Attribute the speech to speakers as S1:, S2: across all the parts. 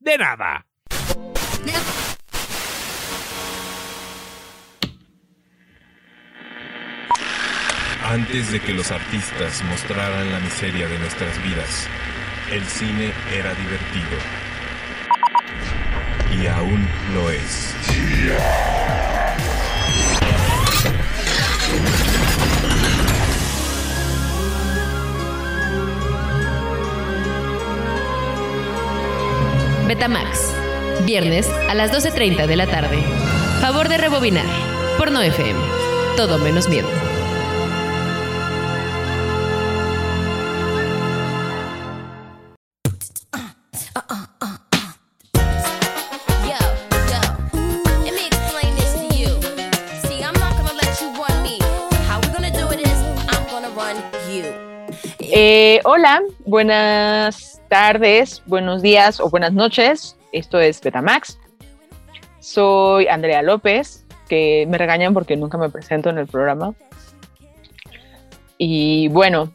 S1: de nada.
S2: Antes de que los artistas mostraran la miseria de nuestras vidas, el cine era divertido. Y aún lo es.
S3: Betamax. Viernes a las 12.30 de la tarde. Favor de rebobinar. Por no FM. Todo menos miedo.
S4: Eh, hola, buenas tardes, buenos días o buenas noches. Esto es Betamax. Soy Andrea López, que me regañan porque nunca me presento en el programa. Y bueno,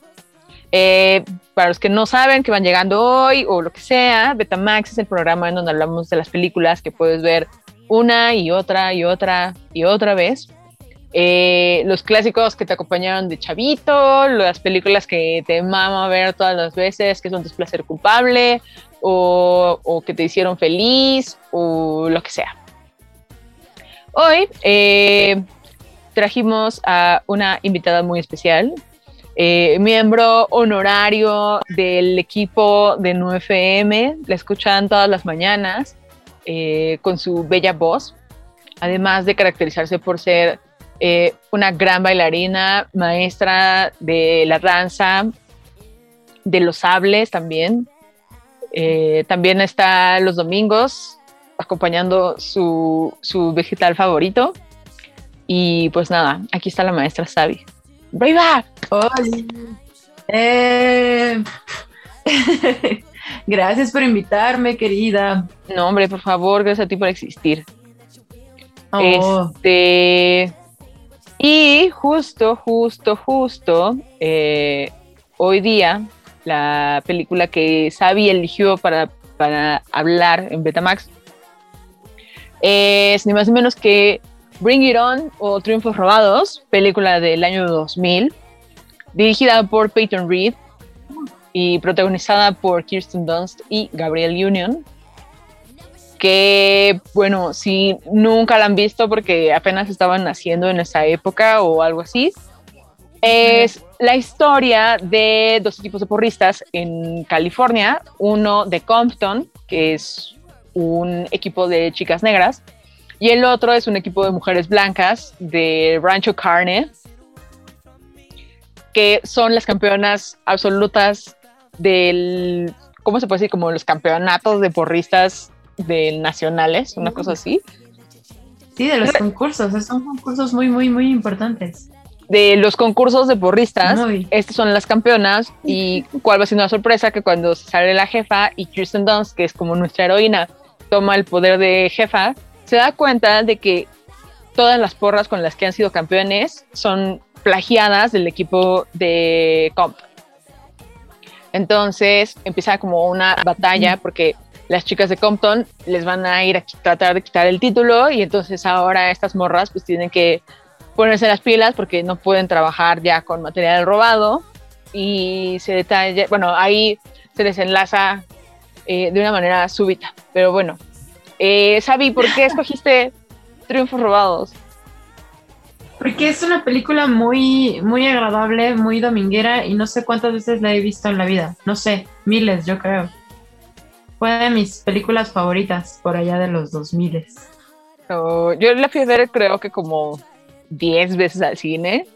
S4: eh, para los que no saben que van llegando hoy o lo que sea, Betamax es el programa en donde hablamos de las películas que puedes ver una y otra y otra y otra vez. Eh, los clásicos que te acompañaron de chavito, las películas que te mama ver todas las veces, que son tu placer culpable, o, o que te hicieron feliz, o lo que sea. Hoy eh, trajimos a una invitada muy especial, eh, miembro honorario del equipo de 9FM, la escuchan todas las mañanas con su bella voz, además de caracterizarse por ser eh, una gran bailarina, maestra de la danza, de los sables también. Eh, también está los domingos acompañando su, su vegetal favorito. Y pues nada, aquí está la maestra Sabi. ¡Brava!
S5: Hola. Eh, Gracias por invitarme, querida.
S4: No, hombre, por favor, gracias a ti por existir.
S5: Oh,
S4: Este. Y justo, justo, justo, eh, hoy día, la película que Sabi eligió para, para hablar en Betamax es ni más ni menos que Bring It On o Triunfos Robados, película del año 2000, dirigida por Peyton Reed y protagonizada por Kirsten Dunst y Gabrielle Union que, bueno, si nunca la han visto porque apenas estaban naciendo en esa época o algo así, es la historia de dos equipos de porristas en California, uno de Compton, que es un equipo de chicas negras, y el otro es un equipo de mujeres blancas de Rancho Carne, que son las campeonas absolutas del, ¿cómo se puede decir? Como los campeonatos de porristas de nacionales, una cosa así,
S5: sí, de los concursos. Son concursos muy, muy, muy importantes.
S4: de los concursos de porristas.
S5: Muy.
S4: Estas son las campeonas y cuál va a ser una sorpresa que cuando sale la jefa y Kirsten Dunst, que es como nuestra heroína, toma el poder de jefa, se da cuenta de que todas las porras con las que han sido campeones son plagiadas del equipo de Comp. Entonces empieza como una batalla porque las chicas de Compton les van a ir a tratar de quitar el título y entonces ahora estas morras pues tienen que ponerse las pilas porque no pueden trabajar ya con material robado y se detalla, bueno, ahí se desenlaza eh, de una manera súbita, pero bueno. Eh, Sabi, ¿por qué escogiste Triunfos Robados?
S5: Porque es una película muy, muy agradable, muy dominguera y no sé cuántas veces la he visto en la vida. No sé, miles, yo creo. Fue de mis películas favoritas por allá de los 2000.
S4: Oh, yo la fui a ver creo que como 10 veces al cine.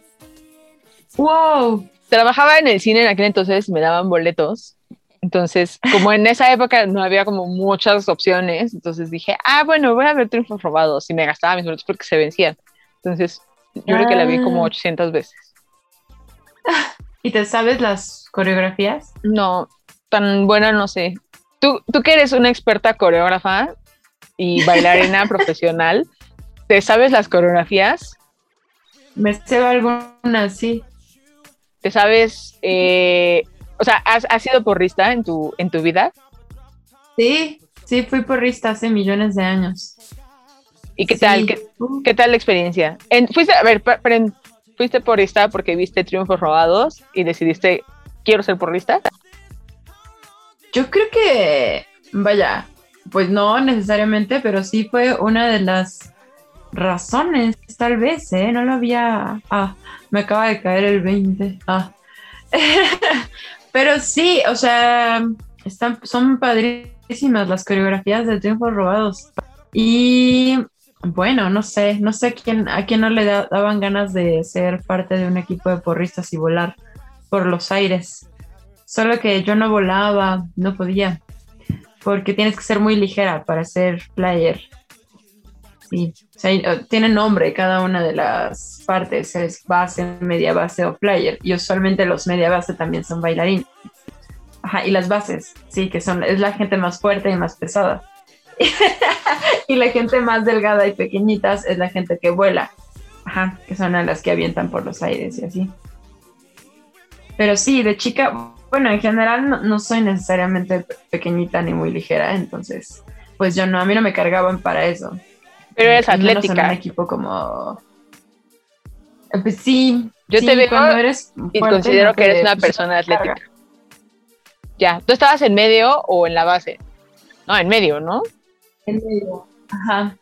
S5: ¡Wow!
S4: Trabajaba en el cine en aquel entonces, me daban boletos Entonces, como en esa época no había como muchas opciones, entonces dije, ah, bueno, voy a ver Triunfos Robados y me gastaba mis boletos porque se vencían. Entonces, yo creo que la vi como
S5: Ah.
S4: 800 veces.
S5: ¿Y te sabes las coreografías?
S4: No, tan buena no sé. Tú, tú que eres una experta coreógrafa y bailarina profesional, ¿te sabes las coreografías?
S5: Me sé algunas, sí.
S4: ¿Te sabes, eh, o sea, has, has sido porrista en tu, en tu vida?
S5: Sí, sí, fui porrista hace millones de años.
S4: ¿Y qué
S5: Sí.
S4: tal? ¿Qué, qué tal la experiencia? En- fuiste, a ver, pa- fuiste porrista porque viste Triunfos Robados y decidiste, quiero ser porrista.
S5: Yo creo que, vaya, pues no necesariamente, pero sí fue una de las razones, tal vez, ¿eh? No lo había... Ah, me acaba de caer el 20. Ah. pero sí, o sea, están, son padrísimas las coreografías de Triunfos Robados. Y bueno, no sé, no sé quién, a quién no le da- daban ganas de ser parte de un equipo de porristas y volar por los aires. Solo que yo no volaba, no podía, porque tienes que ser muy ligera para ser player. Sí, o sea, eh, tiene nombre cada una de las partes, es base, media base o player, y usualmente los media base también son bailarines. Ajá, y las bases, sí, que son, es la gente más fuerte y más pesada. y la gente más delgada y pequeñitas es la gente que vuela. Ajá, que son a las que avientan por los aires y así. Pero sí, de chica, bueno, en general no, no soy necesariamente pe- pequeñita ni muy ligera, entonces, pues yo no, a mí no me cargaban para eso.
S4: Pero eres
S5: Y menos En un
S4: atlética
S5: equipo como... Eh, Pues sí.
S4: Yo
S5: sí,
S4: te veo
S5: cuando eres
S4: y
S5: fuerte,
S4: considero
S5: no
S4: que eres una
S5: pues,
S4: persona
S5: carga.
S4: atlética. Ya, ¿tú estabas en medio o en la base? No, en medio, ¿no?
S5: En medio. Ajá.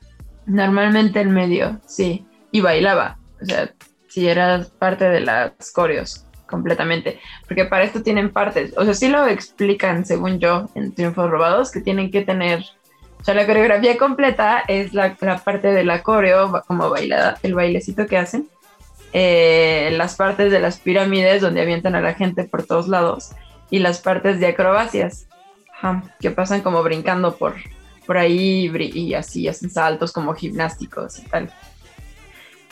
S5: Normalmente en medio, sí. Y bailaba. O sea, si eras parte de las coreos, completamente. Porque para esto tienen partes. O sea, sí lo explican, según yo, en Triunfos Robados, que tienen que tener. O sea, la coreografía completa es la, la parte de la coreo, como bailada, el bailecito que hacen. Eh, las partes de las pirámides donde avientan a la gente por todos lados. Y las partes de acrobacias. Que pasan como brincando por, por ahí y así hacen saltos como gimnásticos y tal.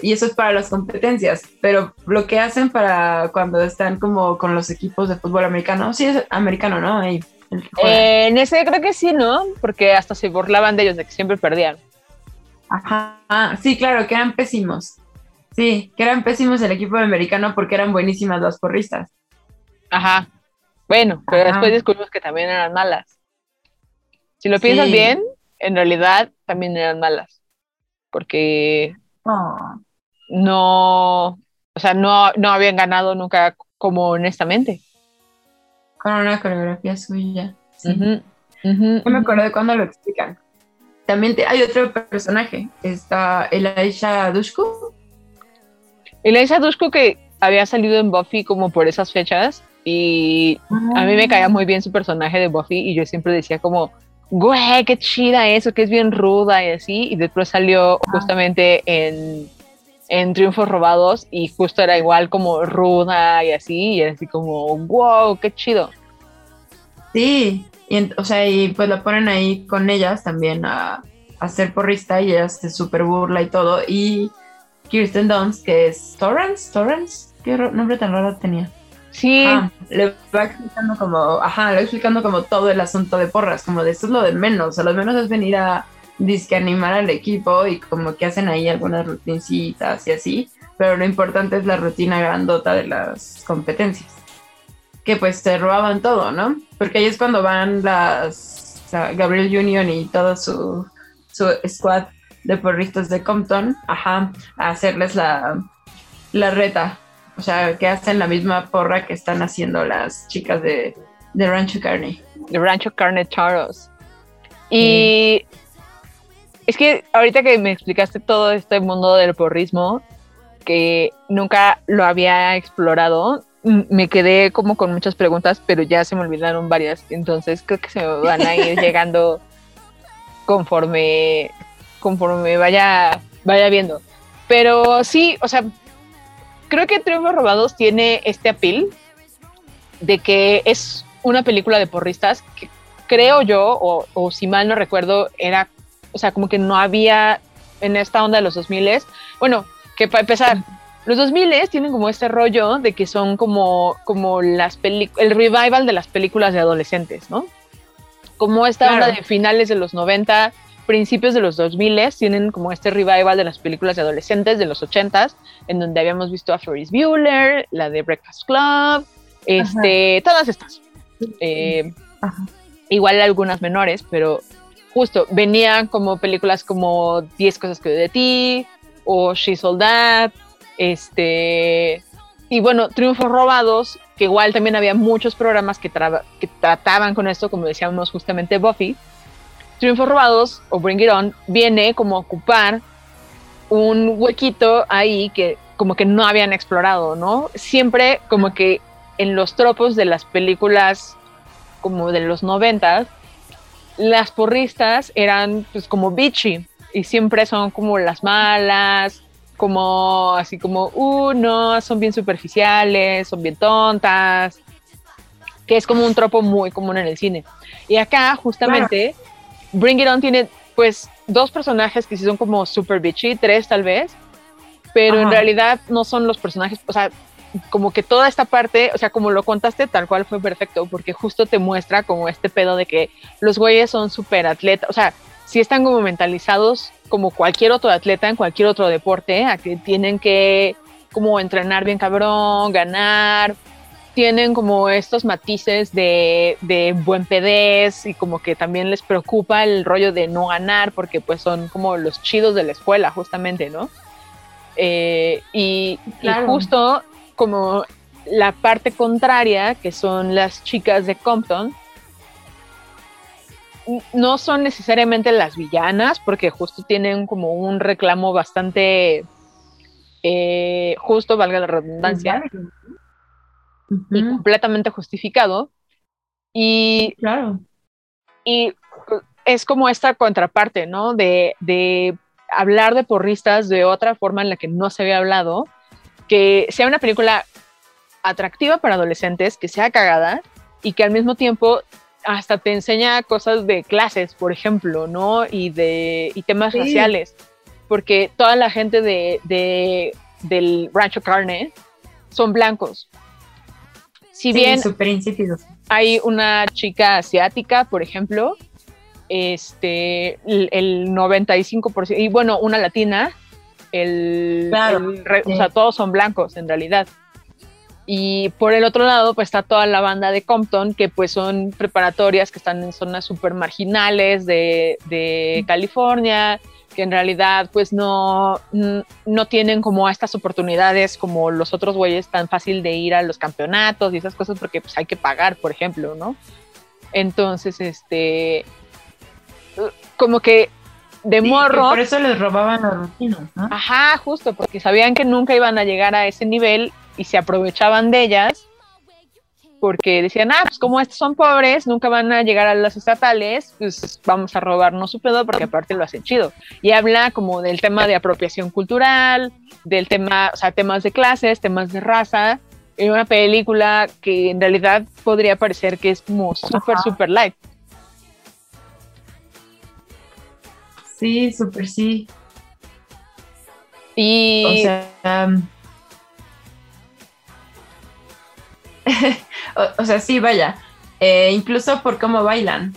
S5: Y eso es para las competencias, pero lo que hacen para cuando están como con los equipos de fútbol americano, sí es americano, ¿no? Ahí.
S4: Eh, en ese creo que sí, ¿no? Porque hasta se burlaban de ellos, de que siempre perdían.
S5: Ajá, ah, sí, claro, que eran pésimos. Sí, que eran pésimos el equipo americano porque eran buenísimas las porristas.
S4: Ajá. Bueno, pero
S5: Ajá.
S4: después descubrimos que también eran malas. Si lo piensas
S5: Sí.
S4: bien, en realidad también eran malas. Porque
S5: Oh,
S4: no, o sea, no, no habían ganado nunca como honestamente.
S5: con una coreografía suya. Sí.
S4: Ujú,
S5: No me acuerdo de cuándo lo explican. También te- hay otro personaje, está Elisha Dushku.
S4: Eliza Dushku que había salido en Buffy como por esas fechas y a mí me caía muy bien su personaje de Buffy y yo siempre decía como, güey, qué chida eso, que es bien ruda y así. Y después salió justamente en, en Triunfos Robados y justo era igual como ruda y así. Y era así como, wow, qué chido.
S5: Sí, y o sea, y pues la ponen ahí con ellas también a, a ser porrista y ella se super burla y todo. Y Kirsten Dunst, que es Torrance, Torrance, qué nombre tan raro tenía.
S4: Sí,
S5: Ah, le va explicando como, ajá, le va explicando como todo el asunto de porras, como de esto es lo de menos, o sea, lo de menos es venir a disque animar al equipo y como que hacen ahí algunas rutincitas y así, pero lo importante es la rutina grandota de las competencias, que pues se robaban todo, ¿no? Porque ahí es cuando van las, o sea, Gabriel Union y todo su, su squad de porristas de Compton, ajá, a hacerles la, la reta o sea, que hacen la misma porra que están haciendo las chicas de, de Rancho Carney.
S4: de Rancho Carne Charros. Y es que ahorita que me explicaste todo este mundo del porrismo, que nunca lo había explorado, me quedé como con muchas preguntas, pero ya se me olvidaron varias. Entonces creo que se me van a ir llegando conforme, conforme vaya, vaya viendo. Pero sí, o sea, creo que Triunfos Robados tiene este appeal de que es una película de porristas que creo yo, o, o si mal no recuerdo, era, o sea, como que no había en esta onda de los 2000 bueno, que para empezar, los 2000 tienen como este rollo de que son como, como las el revival de las películas de adolescentes, ¿no? Como esta
S5: Claro.
S4: onda de finales de los 90, principios de los 2000 tienen como este revival de las películas de adolescentes de los 80s, en donde habíamos visto a Ferris Bueller, la de Breakfast Club, este, todas estas. Eh,
S5: Ajá.
S4: igual algunas menores, pero justo venían como películas como 10 cosas que de ti o She's All That, este y bueno, Triunfos Robados, que igual también había muchos programas que, que trataban con esto, como decíamos justamente Buffy. Triunfos Robados o Bring It On viene como a ocupar un huequito ahí que como que no habían explorado, ¿no? Siempre como que en los tropos de las películas como de los noventas, las porristas eran pues como bitchy y siempre son como las malas, como así como, uh, no, son bien superficiales, son bien tontas, que es como un tropo muy común en el cine. Y acá justamente Bring It On tiene pues dos personajes que sí son como super bitchy, tres tal vez, pero en realidad no son los personajes, o sea, como que toda esta parte, o sea, como lo contaste, tal cual fue perfecto, porque justo te muestra como este pedo de que los güeyes son súper atletas, o sea, sí están como mentalizados como cualquier otro atleta en cualquier otro deporte, a que tienen que como entrenar bien cabrón, ganar, tienen como estos matices de, de buen pedez y como que también les preocupa el rollo de no ganar porque pues son como los chidos de la escuela justamente, ¿no? Eh, y, justo como la parte contraria, que son las chicas de Compton, no son necesariamente las villanas, porque justo tienen como un reclamo bastante eh, justo, valga la redundancia, y completamente justificado. Y,
S5: Claro.
S4: y es como esta contraparte, ¿no? De, de hablar de porristas de otra forma en la que no se había hablado, que sea una película atractiva para adolescentes, que sea cagada y que al mismo tiempo hasta te enseña cosas de clases, por ejemplo, ¿no? Y de y temas
S5: Sí.
S4: raciales, porque toda la gente de, de- del Rancho Carne son blancos. Si
S5: Sí,
S4: bien hay una chica asiática, por ejemplo, este, el, el 95%, y bueno, una latina, el,
S5: Claro,
S4: el
S5: sí.
S4: o sea, todos son blancos en realidad. Y por el otro lado, pues está toda la banda de Compton, que pues son preparatorias que están en zonas súper marginales de, de California, que en realidad pues no, no tienen como estas oportunidades como los otros güeyes tan fácil de ir a los campeonatos y esas cosas porque pues hay que pagar, por ejemplo, ¿no? Entonces, este, como que de
S5: Sí,
S4: morro,
S5: Por eso les robaban los rutinos, ¿no?
S4: Ajá, justo, porque sabían que nunca iban a llegar a ese nivel y se aprovechaban de ellas porque decían, ah, pues como estos son pobres, nunca van a llegar a las estatales, pues vamos a robarnos su pedo porque aparte lo hacen chido. Y habla como del tema de apropiación cultural, del tema, o sea, temas de clases, temas de raza, en una película que en realidad podría parecer que es como súper, súper light.
S5: Sí, súper sí.
S4: Y
S5: O sea. um, o, o sea, sí, vaya. Eh, incluso por cómo bailan.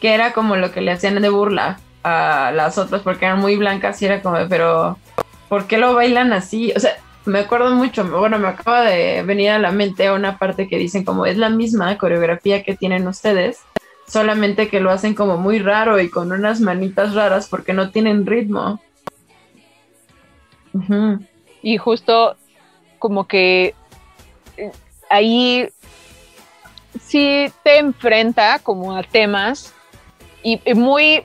S5: Que era como lo que le hacían de burla a las otras porque eran muy blancas y era como, pero ¿por qué lo bailan así? O sea, me acuerdo mucho, bueno, me acaba de venir a la mente una parte que dicen como es la misma coreografía que tienen ustedes, solamente que lo hacen como muy raro y con unas manitas raras porque no tienen ritmo.
S4: Y justo como que eh, ahí sí te enfrenta como a temas y, y muy,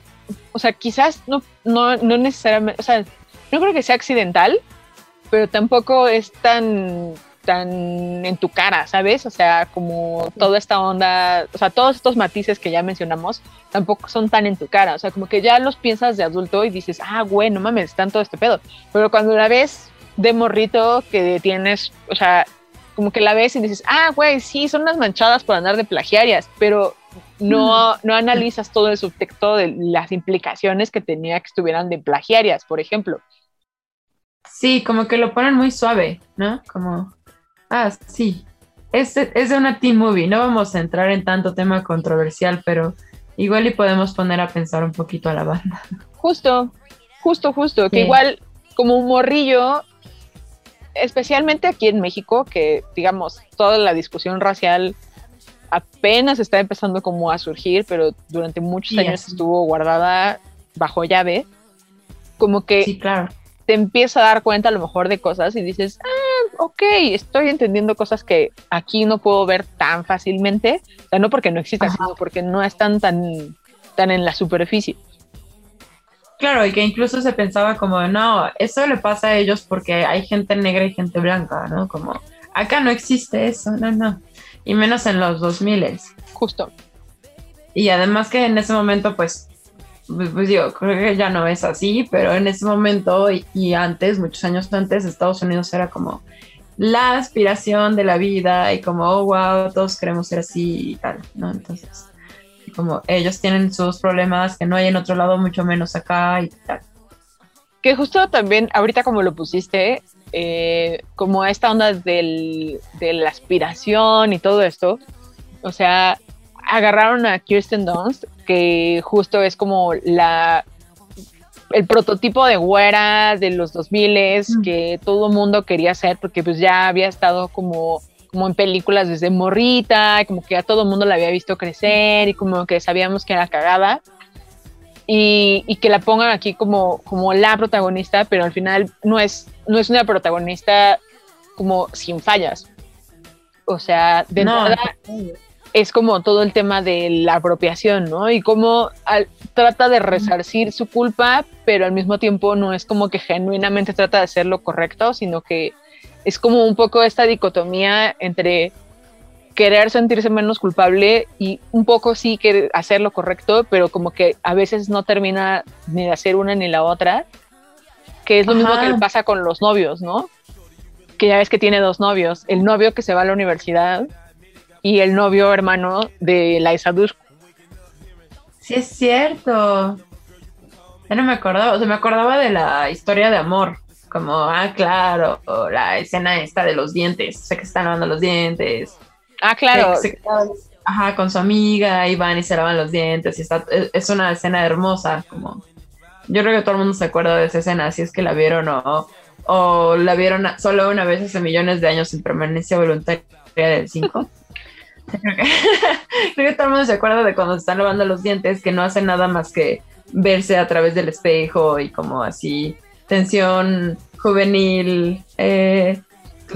S4: o sea, quizás no, no, no necesariamente, o sea, no creo que sea accidental, pero tampoco es tan tan en tu cara, ¿sabes? O sea, como toda esta onda, o sea, todos estos matices que ya mencionamos tampoco son tan en tu cara, o sea, como que ya los piensas de adulto y dices, ah, güey, no mames, están todo este pedo, pero cuando la ves de morrito que tienes, o sea, como que la ves y dices, ah, güey, sí, son unas manchadas por andar de plagiarias, pero no, no analizas todo el subtexto de las implicaciones que tenía que estuvieran de plagiarias, por ejemplo.
S5: Sí, como que lo ponen muy suave, ¿no? Como, ah, sí. Es, es de una teen movie, no vamos a entrar en tanto tema controversial, pero igual y podemos poner a pensar un poquito a la banda.
S4: Justo, justo, justo, que igual como un morrillo, especialmente aquí en México, que digamos, toda la discusión racial apenas está empezando como a surgir, pero durante muchos
S5: Sí,
S4: años estuvo guardada bajo llave, como que
S5: Sí, claro.
S4: te empieza a dar cuenta a lo mejor de cosas y dices, ah, ok, estoy entendiendo cosas que aquí no puedo ver tan fácilmente, o sea, no porque no existan,
S5: Ajá.
S4: sino porque no están tan, tan en la superficie.
S5: Claro, y que incluso se pensaba como, no, eso le pasa a ellos porque hay gente negra y gente blanca, ¿no? Como, acá no existe eso, no, no. Y menos en los 2000
S4: Justo.
S5: Y además que en ese momento, pues, pues, pues digo, creo que ya no es así, pero en ese momento y, y antes, muchos años antes, Estados Unidos era como la aspiración de la vida y como, oh, wow, todos queremos ser así y tal, ¿no? Entonces, como ellos tienen sus problemas que no hay en otro lado, mucho menos acá y tal.
S4: Que justo también, ahorita como lo pusiste, eh, como esta onda del, de la aspiración y todo esto, o sea, agarraron a Kirsten Dunst, que justo es como la el prototipo de güera de los 2000
S5: Mm.
S4: que todo mundo quería ser porque pues ya había estado como como en películas desde morrita, como que a todo mundo la había visto crecer y como que sabíamos que era cagada y, y que la pongan aquí como, como la protagonista, pero al final no es, no es una protagonista como sin fallas. O sea, de
S5: No,
S4: entrada es como todo el tema de la apropiación, ¿no? Y cómo al- trata de resarcir su culpa, pero al mismo tiempo no es como que genuinamente trata de hacer lo correcto, sino que es como un poco esta dicotomía entre querer sentirse menos culpable y un poco sí querer hacer lo correcto, pero como que a veces no termina ni de hacer una ni la otra, que es lo mismo que le pasa con los novios, ¿no? Que ya ves que tiene dos novios, el novio que se va a la universidad y el novio hermano de la Isadur.
S5: Sí, es cierto. Ya no me acordaba, o sea, me acordaba de la historia de amor. Como, ah, claro, la escena esta de los dientes. O sea, que están lavando los dientes.
S4: Ah, claro,
S5: Que se ajá, con su amiga y van y se lavan los dientes. Y está, es, una escena hermosa. Como, yo creo que todo el mundo se acuerda de esa escena, si es que la vieron o, o la vieron solo una vez hace millones de años en permanencia voluntaria del 5. Creo que, todo el mundo se acuerda de cuando se están lavando los dientes, que no hacen nada más que verse a través del espejo y como así, tensión juvenil, eh,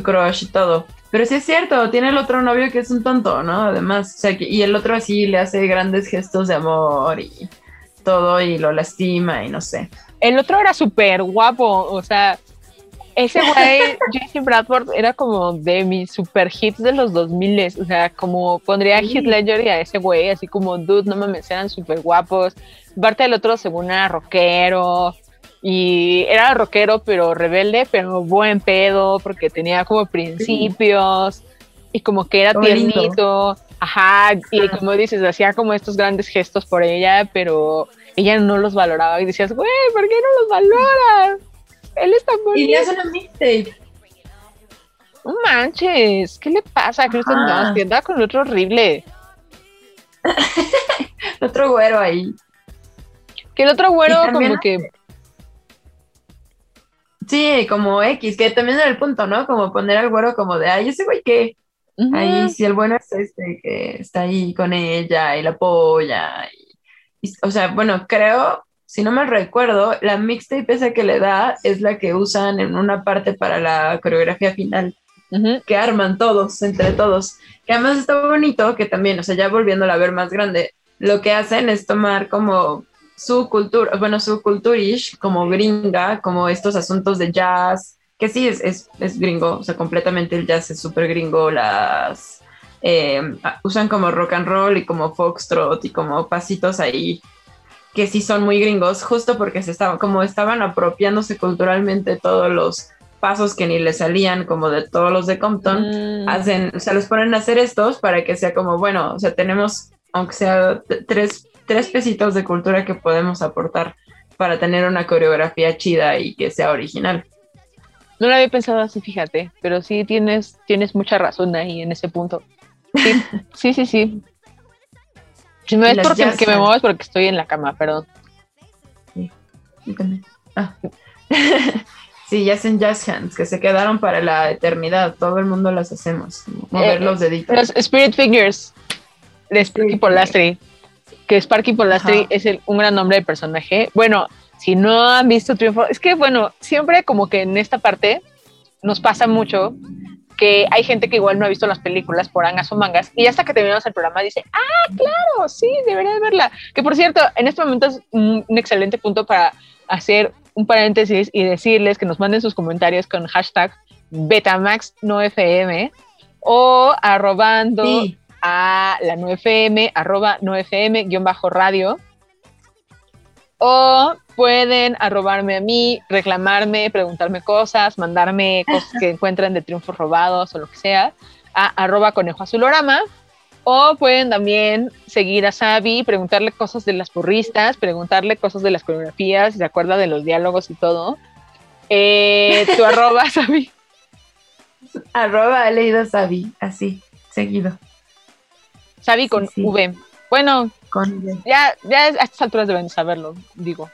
S5: crush y todo. Pero sí es cierto, tiene el otro novio que es un tonto, ¿no? Además, o sea, y el otro así le hace grandes gestos de amor y todo y lo lastima y no sé.
S4: el otro era súper guapo, o sea, ese güey, Jesse Bradford, era como de mis super hits de los 2000, o sea, como pondría a. Heath Ledger y a ese güey, así como, dude, no mames, eran súper guapos. Parte del otro, según era rockero, y era rockero, pero rebelde, pero buen pedo, porque tenía como principios, y como que era tiernito, ajá, y como dices, hacía como estos grandes gestos por ella, pero ella no los valoraba, y decías, güey, ¿por qué no los valoras? Él es tan
S5: Y
S4: bonito.
S5: le hace una mixtape.
S4: No manches, ¿qué le pasa a Kristen
S5: Ajá.
S4: Dunst? Que anda con otro horrible.
S5: Otro güero ahí.
S4: Que el otro güero
S5: Y
S4: como que...
S5: Sí, como X, que también era el punto, ¿no? Como poner al güero como de, ay, ese güey que,
S4: ujú,
S5: ahí, si el bueno es este, que está ahí con ella y la apoya. y- y- o sea, bueno, creo, si no me recuerdo, la mixtape esa que le da es la que usan en una parte para la coreografía final. que arman todos, entre todos. Que además está bonito que también, o sea, ya volviéndola a ver más grande, lo que hacen es tomar como su cultura, bueno, su culturish como gringa, como estos asuntos de jazz, que sí es, es, es gringo, o sea, completamente el jazz es súper gringo, las eh, usan como rock and roll y como foxtrot y como pasitos ahí que sí son muy gringos, justo porque se estaban, como estaban apropiándose culturalmente todos los pasos que ni le salían como de todos los de Compton,
S4: Mm,
S5: hacen, o sea, los ponen a hacer estos para que sea como, bueno, o sea, tenemos, aunque sea tres, tres pesitos de cultura que podemos aportar para tener una coreografía chida y que sea original.
S4: No lo había pensado así, fíjate, pero sí tienes, tienes mucha razón ahí en ese punto. Sí, sí, sí. sí. Si ves
S5: las
S4: porque que me
S5: hands.
S4: muevas porque estoy en la cama, perdón.
S5: Sí, también. Ah. Sí, ya hacen jazz hands que se quedaron para la eternidad. Todo el mundo las hacemos. Mover
S4: Eh,
S5: los deditos.
S4: Los Spirit Figures de Sparky Polastri. Que Sparky Polastri
S5: Ajá.
S4: es el- un gran nombre de personaje. Bueno, si no han visto Triunfo, es que bueno, siempre como que en esta parte nos pasa mucho que hay gente que igual no ha visto las películas por angas o mangas y hasta que terminamos el programa dice, ah, claro, sí, debería de verla. Que por cierto, en este momento es un, excelente punto para hacer un paréntesis y decirles que nos manden sus comentarios con hashtag BetamaxNoFM o arrobando
S5: Sí.
S4: a la 9FM, arroba 9FM, guion bajo radio. O pueden arrobarme a mí, reclamarme, preguntarme cosas, mandarme cosas que encuentren de triunfos robados o lo que sea, a arroba conejo azulorama. O pueden también seguir a Sabi, preguntarle cosas de las porristas, preguntarle cosas de las coreografías, si se acuerda de los diálogos y todo. Eh, tu arroba, Sabi.
S5: Arroba he leído Sabi, así, seguido.
S4: Sabi con
S5: Sí, sí.
S4: V. Bueno, Ya, ya a estas alturas deben saberlo, digo.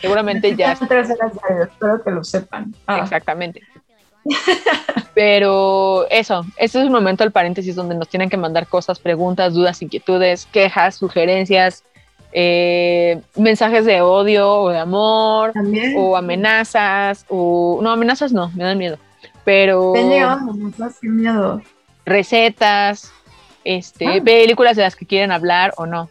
S4: Seguramente ya.
S5: Tres horas diarias, espero que lo sepan. Ah,
S4: Exactamente. Pero eso, este es un momento del paréntesis donde nos tienen que mandar cosas, preguntas, dudas, inquietudes, quejas, sugerencias, eh, mensajes de odio o de amor,
S5: También.
S4: o amenazas, o no, amenazas no, me dan miedo, pero
S5: llegado amenazas, qué miedo.
S4: recetas, este,
S5: Ah.
S4: películas de las que quieren hablar o no.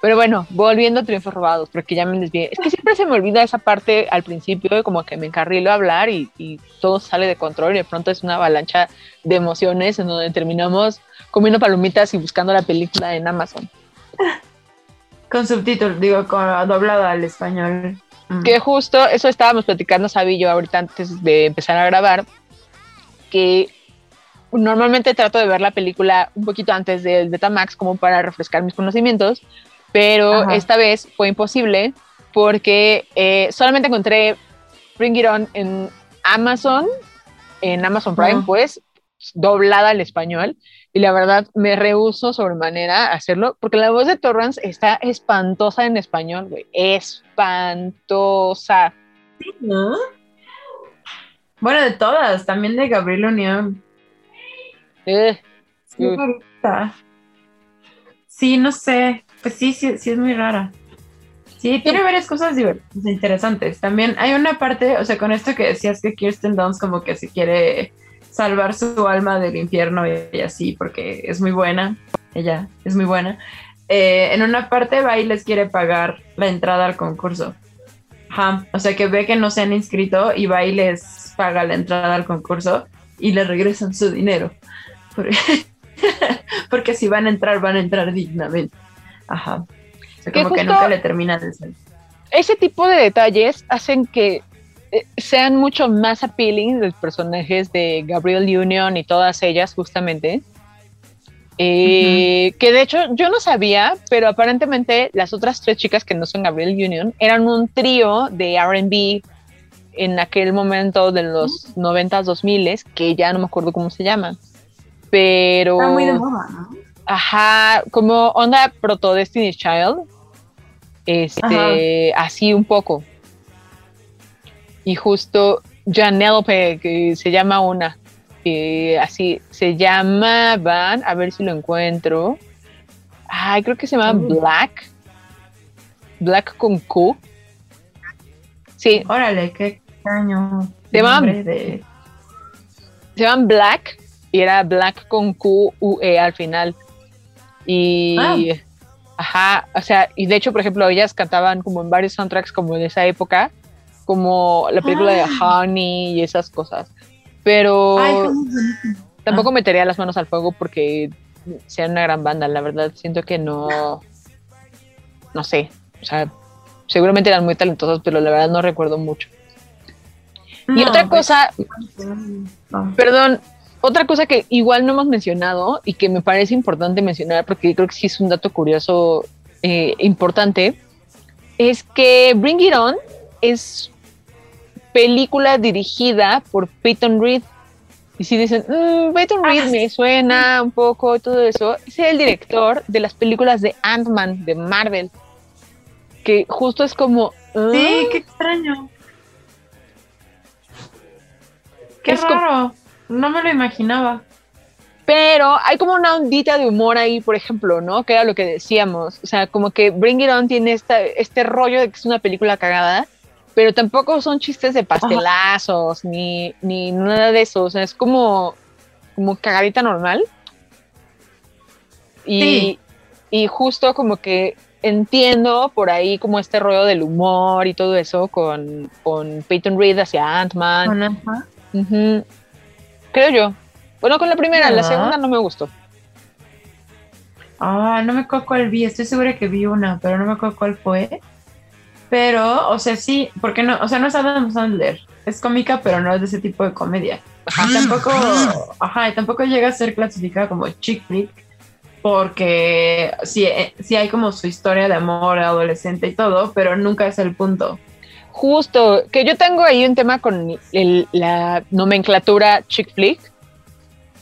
S4: Pero bueno, volviendo a Triunfos Robados, porque ya me desvié. Es que siempre se me olvida esa parte al principio, como que me encarrilo a hablar y, y todo sale de control y de pronto es una avalancha de emociones en donde terminamos comiendo palomitas y buscando la película en Amazon.
S5: Con subtítulos, digo, con doblada al español. Mm.
S4: Que justo eso estábamos platicando, Sabi y yo, ahorita antes de empezar a grabar, que normalmente trato de ver la película un poquito antes del Betamax como para refrescar mis conocimientos, pero
S5: Ajá.
S4: esta vez fue imposible porque eh, solamente encontré Bring It On en Amazon, en Amazon Prime, pues, doblada al español. Y la verdad me rehuso sobremanera a hacerlo porque la voz de Torrance está espantosa en español, güey. Espantosa.
S5: ¿No? Bueno, de todas, también de Gabriel Unión.
S4: Eh,
S5: Sí, no sé. Pues sí, sí, sí es muy rara. Sí, tiene varias cosas divertidas, interesantes. También hay una parte, o sea, con esto que decías que Kirsten Dunst como que se quiere salvar su alma del infierno y, y así, porque es muy buena. Ella es muy buena. Eh, en una parte va y les quiere pagar la entrada al concurso. Ajá. O sea, que ve que no se han inscrito y va y les paga la entrada al concurso y le regresan su dinero. Porque, si van a entrar, van a entrar dignamente. Ajá. O sea,
S4: Que
S5: como que nunca le termina de salir.
S4: ese tipo de detalles hacen que eh, sean mucho más appealing los personajes de Gabriel Union y todas ellas justamente. Eh, Que de hecho yo no sabía, pero aparentemente las otras tres chicas que no son Gabriel Union eran un trío de RB en aquel momento de los 90s, 2000 que ya no me acuerdo cómo se llaman. Pero...
S5: Está muy de moda, ¿no?
S4: Ajá, como onda proto Destiny's Child. Este, así un poco. Y justo Janelope, que se llama una, que así se llamaban, a ver si lo encuentro. Ay, creo que se llama
S5: Mm.
S4: Black. Black con Q. Sí,
S5: Órale, qué extraño.
S4: Se llama-
S5: nombre de...
S4: se llaman Black y era Black con Q U E al final. Y
S5: Ah.
S4: ajá, o sea, y de hecho, por ejemplo, ellas cantaban como en varios soundtracks como de esa época, como la película de
S5: Ah.
S4: Honey y esas cosas. Pero
S5: Ay,
S4: tampoco metería las manos al fuego porque sean una gran banda, la verdad, siento que no no sé, o sea, seguramente eran muy talentosos, pero la verdad no recuerdo mucho. y otra
S5: pues,
S4: cosa,
S5: no.
S4: perdón, otra cosa que igual no hemos mencionado y que me parece importante mencionar porque creo que sí es un dato curioso eh, importante, es que Bring It On es película dirigida por Peyton Reed. Y si dicen, "Mm, Peyton Reed
S5: Ah,
S4: me suena un poco y todo eso, es el director de las películas de Ant-Man de Marvel. Que justo es como. "Ah".
S5: Sí, qué extraño. Qué
S4: Es como-
S5: raro. No me lo imaginaba.
S4: Pero hay como una ondita de humor ahí, por ejemplo, ¿no? Que era lo que decíamos. O sea, como que Bring It On tiene esta, este rollo de que es una película cagada, pero tampoco son chistes de pastelazos ni, ni nada de eso. O sea, es como, como cagadita normal. Y,
S5: Sí.
S4: y justo como que entiendo por ahí como este rollo del humor y todo eso con, con Peyton Reed hacia Ant-Man.
S5: Con Ant-Man.
S4: Creo yo. Bueno, con la primera, la segunda no me gustó.
S5: Ah, no me acuerdo cuál vi. Estoy segura que vi una, pero no me acuerdo cuál fue. Pero, o sea, sí, porque no, o sea, no es Adam Sandler. Es cómica, pero no es de ese tipo de comedia. Y tampoco, ajá, y tampoco llega a ser clasificada como chick flick, porque sí, eh, sí hay como su historia de amor adolescente y todo, pero nunca es el punto.
S4: Justo, que yo tengo ahí un tema con el- la nomenclatura chick flick.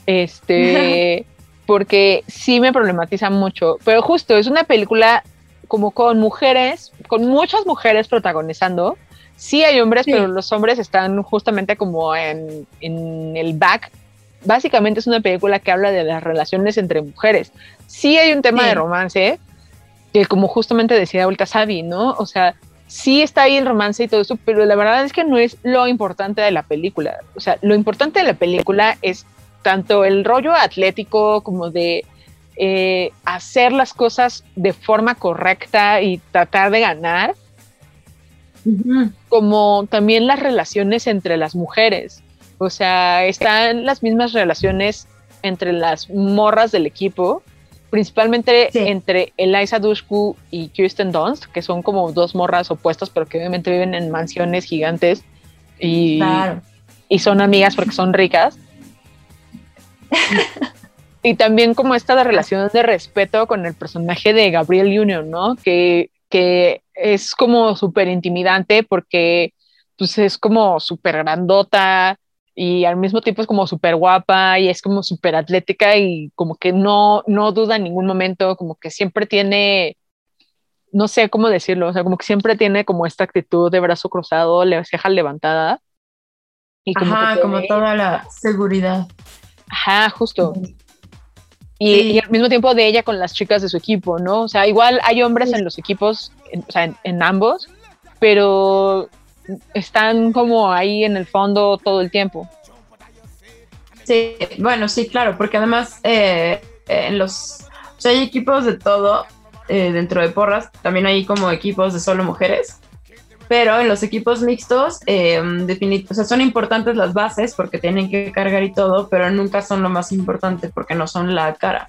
S4: Este, porque sí me problematiza mucho. Pero justo, es una película como con mujeres, con muchas mujeres protagonizando. Sí hay hombres,
S5: Sí.
S4: pero los hombres están justamente como en, en el back. Básicamente es una película que habla de las relaciones entre mujeres. Sí hay un tema
S5: Sí.
S4: de romance, que como justamente decía ahorita Sabi, ¿no? O sea, sí está ahí el romance y todo eso, pero la verdad es que no es lo importante de la película. O sea, lo importante de la película es tanto el rollo atlético como de eh, hacer las cosas de forma correcta y tratar de ganar, como también las relaciones entre las mujeres. O sea, están las mismas relaciones entre las morras del equipo, principalmente
S5: Sí.
S4: entre Eliza Dushku y Kirsten Dunst, que son como dos morras opuestas, pero que obviamente viven en mansiones gigantes y,
S5: Claro.
S4: y son amigas porque son ricas. y también como esta relación de respeto con el personaje de Gabriel Union, ¿no? Que, que es como súper intimidante porque pues es como súper grandota y al mismo tiempo es como súper guapa y es como súper atlética y como que no, no duda en ningún momento, como que siempre tiene, no sé cómo decirlo, o sea, como que siempre tiene como esta actitud de brazo cruzado, le ceja levantada. Y como
S5: Ajá,
S4: que
S5: como toda la seguridad.
S4: Ajá, justo. Y,
S5: Sí.
S4: y al mismo tiempo de ella con las chicas de su equipo, ¿no? O sea, igual hay hombres en los equipos, en- o sea, en, en ambos, pero están como ahí en el fondo todo el tiempo.
S5: Sí, bueno, sí, claro, porque además eh, en los, hay equipos de todo eh, dentro de porras, también hay como equipos de solo mujeres, pero en los equipos mixtos, eh, o sea, son importantes las bases porque tienen que cargar y todo, pero nunca son lo más importante porque no son la cara.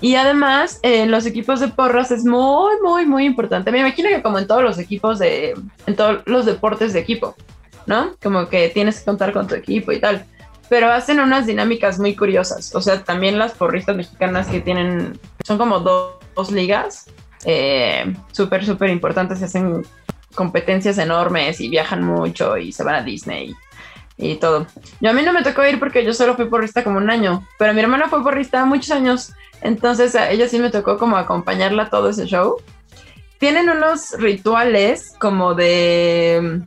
S5: Y además, eh, en los equipos de porras es muy, muy, muy importante. Me imagino que como en todos los equipos de, en todos los deportes de equipo, ¿no? Como que tienes que contar con tu equipo y tal pero hacen unas dinámicas muy curiosas. O sea, también las porristas mexicanas que tienen, son como dos, dos ligas eh, súper, súper importantes, hacen competencias enormes y viajan mucho y se van a Disney y, y todo. Yo a mí no me tocó ir porque yo solo fui porrista como un año, pero mi hermana fue porrista muchos años, entonces a ella sí me tocó como acompañarla a todo ese show. Tienen unos rituales como de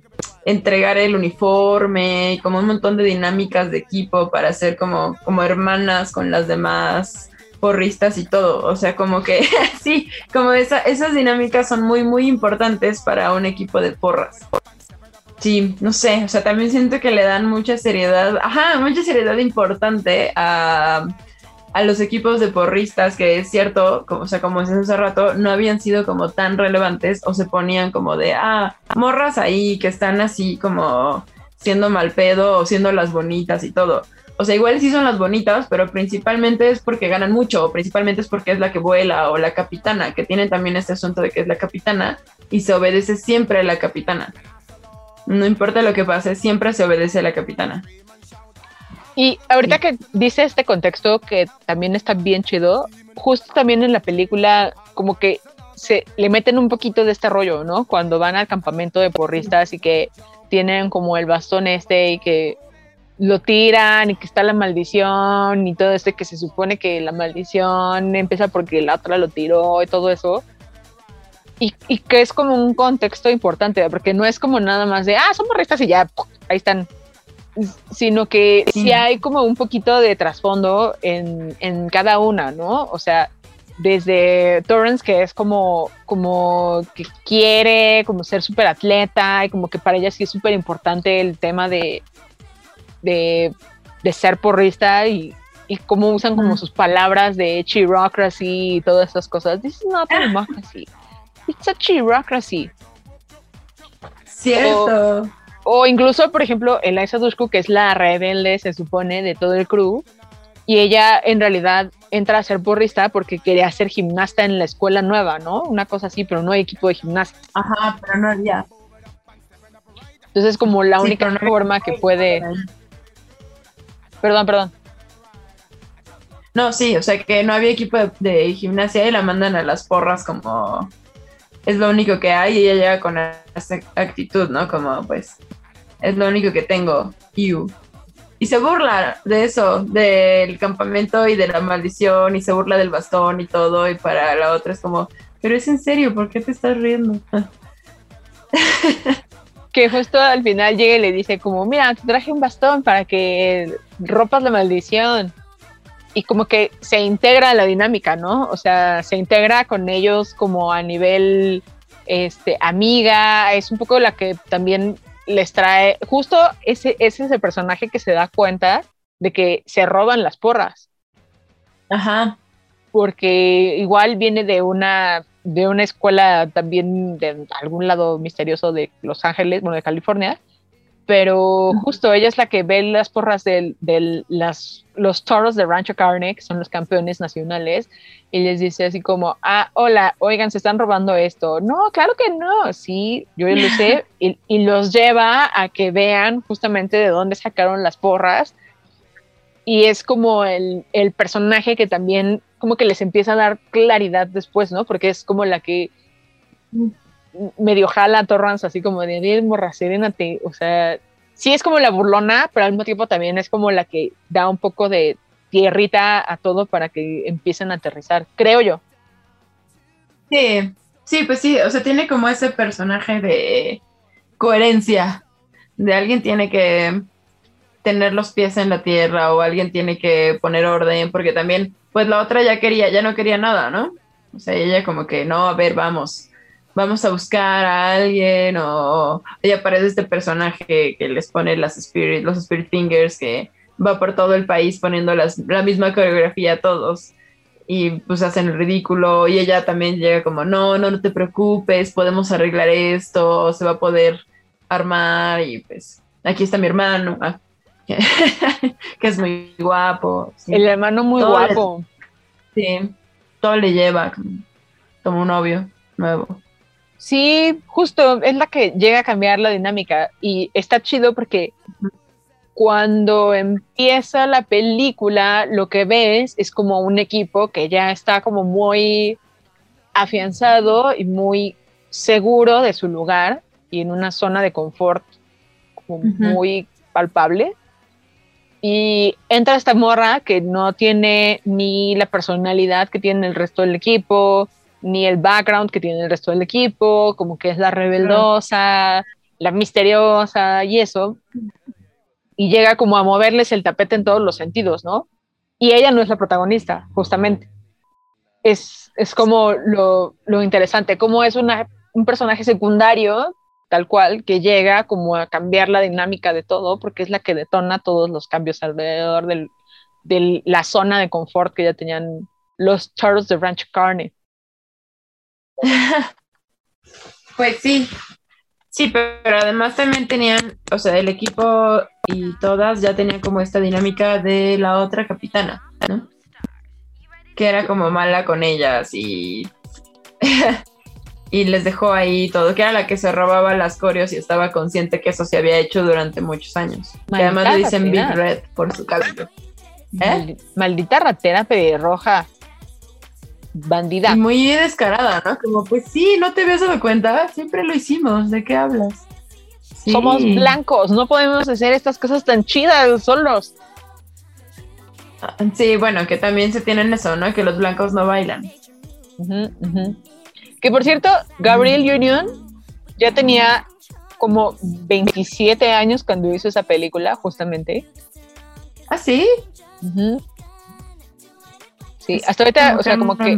S5: entregar el uniforme, como un montón de dinámicas de equipo para ser como, como hermanas con las demás porristas y todo. O sea, como que sí, como esa, esas dinámicas son muy, muy importantes para un equipo de porras. Sí, no sé, o sea, también siento que le dan mucha seriedad, ajá, mucha seriedad importante a, a los equipos de porristas, que es cierto, como, o sea, como decías hace rato, no habían sido como tan relevantes o se ponían como de, ah, morras ahí que están así como siendo mal pedo o siendo las bonitas y todo. O sea, igual sí son las bonitas, pero principalmente es porque ganan mucho, o principalmente es porque es la que vuela o la capitana, que tienen también este asunto de que es la capitana y se obedece siempre a la capitana. No importa lo que pase, siempre se obedece a la capitana.
S4: Y ahorita que dice este contexto que también está bien chido, justo también en la película como que se le meten un poquito de este rollo, ¿no? Cuando van al campamento de porristas y que tienen como el bastón este y que lo tiran y que está la maldición y todo este que se supone que la maldición empieza porque la otra lo tiró y todo eso. Y, y que es como un contexto importante, porque no es como nada más de, ah, son porristas y ya, ahí están. Sino que sí,
S5: Sí.
S4: hay como un poquito de trasfondo en, en cada una, ¿no? O sea, desde Torrance, que es como, como que quiere como ser súper atleta y como que para ella sí es súper importante el tema de, de, de ser porrista y, y cómo usan como sus palabras de chirocracy y todas esas cosas. This is not a democracy. It's a chirocracy.
S5: Cierto.
S4: O incluso, por ejemplo, Eliza Dushku, que es la rebelde, se supone, de todo el crew, y ella en realidad entra a ser porrista porque quería ser gimnasta en la escuela nueva, ¿no? Una cosa así, pero no hay equipo de gimnasia.
S5: Ajá, pero no había.
S4: Entonces, como la
S5: Sí,
S4: única
S5: no
S4: forma que puede. Perdón, perdón.
S5: No, sí, o sea que no había equipo de, de gimnasia y la mandan a las porras como es lo único que hay y ella llega con esa actitud, ¿no? Como pues es lo único que tengo. You. Y se burla de eso, del campamento y de la maldición y se burla del bastón y todo y para la otra es como, pero es en serio, ¿por qué te estás riendo?
S4: Que justo al final llega y le dice como, mira, te traje un bastón para que rompas la maldición. Y como que se integra a la dinámica, ¿no? O sea, se integra con ellos como a nivel este, amiga. Es un poco la que también les trae, justo ese, ese es el personaje que se da cuenta de que se roban las porras.
S5: Ajá.
S4: porque igual viene de una de una escuela también de algún lado misterioso de Los Ángeles, bueno, de California, pero justo ella es la que ve las porras de las, los toros de Rancho Carne, que son los campeones nacionales, y les dice así como, ah, hola, oigan, se están robando esto. No, claro que no, sí, yo ya lo sé, y, y los lleva a que vean justamente de dónde sacaron las porras y es como el, el, personaje que también como que les empieza a dar claridad después, ¿no? Porque es como la que medio jala Torrance así como de, "Bien, morra, serénate", o sea, sí es como la burlona, pero al mismo tiempo también es como la que da un poco de tierrita a todo para que empiecen a aterrizar, creo yo.
S5: Sí, sí, pues sí, o sea, tiene como ese personaje de coherencia, de alguien tiene que tener los pies en la tierra o alguien tiene que poner orden, porque también, pues la otra ya quería, ya no quería nada, ¿no? O sea, ella como que, no, a ver, vamos, vamos a buscar a alguien, o ella aparece este personaje que les pone las spirit, los spirit fingers, que va por todo el país poniendo las, la misma coreografía a todos, y pues hacen el ridículo, y ella también llega como, no, no, no te preocupes, podemos arreglar esto, se va a poder armar, y pues aquí está mi hermano. Ah que es muy guapo.
S4: Sí. El hermano muy todo guapo.
S5: Le, sí, todo le lleva como, como, un novio nuevo.
S4: Sí, justo es la que llega a cambiar la dinámica y está chido porque cuando empieza la película lo que ves es como un equipo que ya está como muy afianzado y muy seguro de su lugar y en una zona de confort como uh -huh. muy palpable y entra esta morra que no tiene ni la personalidad que tiene el resto del equipo, ni el background que tiene el resto del equipo, como que es la rebeldosa, la misteriosa y eso. Y llega como a moverles el tapete en todos los sentidos, ¿no? Y ella no es la protagonista, justamente. Es, es como lo, lo interesante, como es una, un personaje secundario tal cual, que llega como a cambiar la dinámica de todo, porque es la que detona todos los cambios alrededor del, de la zona de confort que ya tenían los charros de Rancho Carne.
S5: Pues sí, sí, pero además también tenían, o sea, el equipo y todas ya tenían como esta dinámica de la otra capitana, ¿no? Que era como mala con ellas y y les dejó ahí todo, que era la que se robaba las coreos y estaba consciente que eso se había hecho durante muchos años. Que además le dicen Big. Red por su cabello. ¿Eh?
S4: Maldi- Maldita ratera pelirroja. Bandida.
S5: Y muy descarada, ¿no? Como, pues sí, no te habías dado cuenta, siempre lo hicimos, ¿de qué hablas? Sí.
S4: Somos blancos, no podemos hacer estas cosas tan chidas solos.
S5: Sí, bueno, que también se tienen eso, ¿no? Que los blancos no bailan.
S4: Que por cierto, Gabriel Union ya tenía como 27 años cuando hizo esa película, justamente.
S5: ¿Ah, sí?
S4: Sí, hasta ahorita, o sea, como que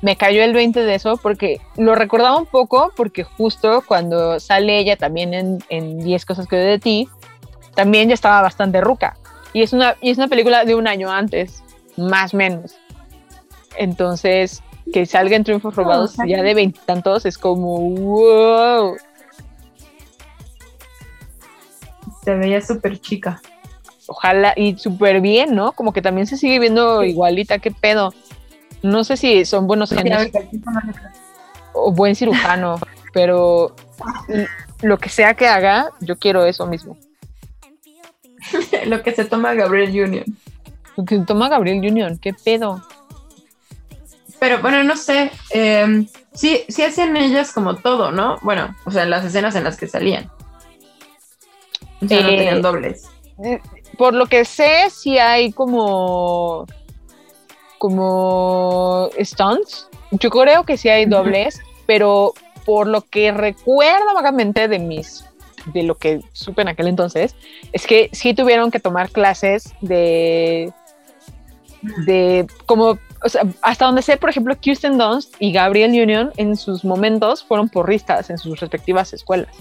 S4: me cayó el 20 de eso porque lo recordaba un poco porque justo cuando sale ella también en, en 10 cosas que odio de ti, también ya estaba bastante ruca. Y es una, y es una película de un año antes, más o menos. Entonces, que salga en Triunfos Robados
S5: sea,
S4: ya de veintitantos es como, wow.
S5: Se veía súper chica.
S4: Ojalá, y súper bien, ¿no? Como que también se sigue viendo igualita, qué pedo. No sé si son buenos genes o buen cirujano, pero lo que sea que haga, yo quiero eso mismo.
S5: Lo que se toma Gabriel Union.
S4: Lo que toma Gabriel Union, qué pedo.
S5: Pero bueno, no sé. eh, sí, sí hacían ellas como todo, ¿no? Bueno, o sea, en las escenas en las que salían. O sea, no
S4: Eh,
S5: tenían dobles.
S4: Por lo que sé, sí hay como como stunts. Yo creo que sí hay dobles, pero por lo que recuerdo vagamente de mis de lo que supe en aquel entonces, es que sí tuvieron que tomar clases de de como o sea, hasta donde sé, por ejemplo, Kirsten Dunst y Gabriel Union en sus momentos fueron porristas en sus respectivas escuelas.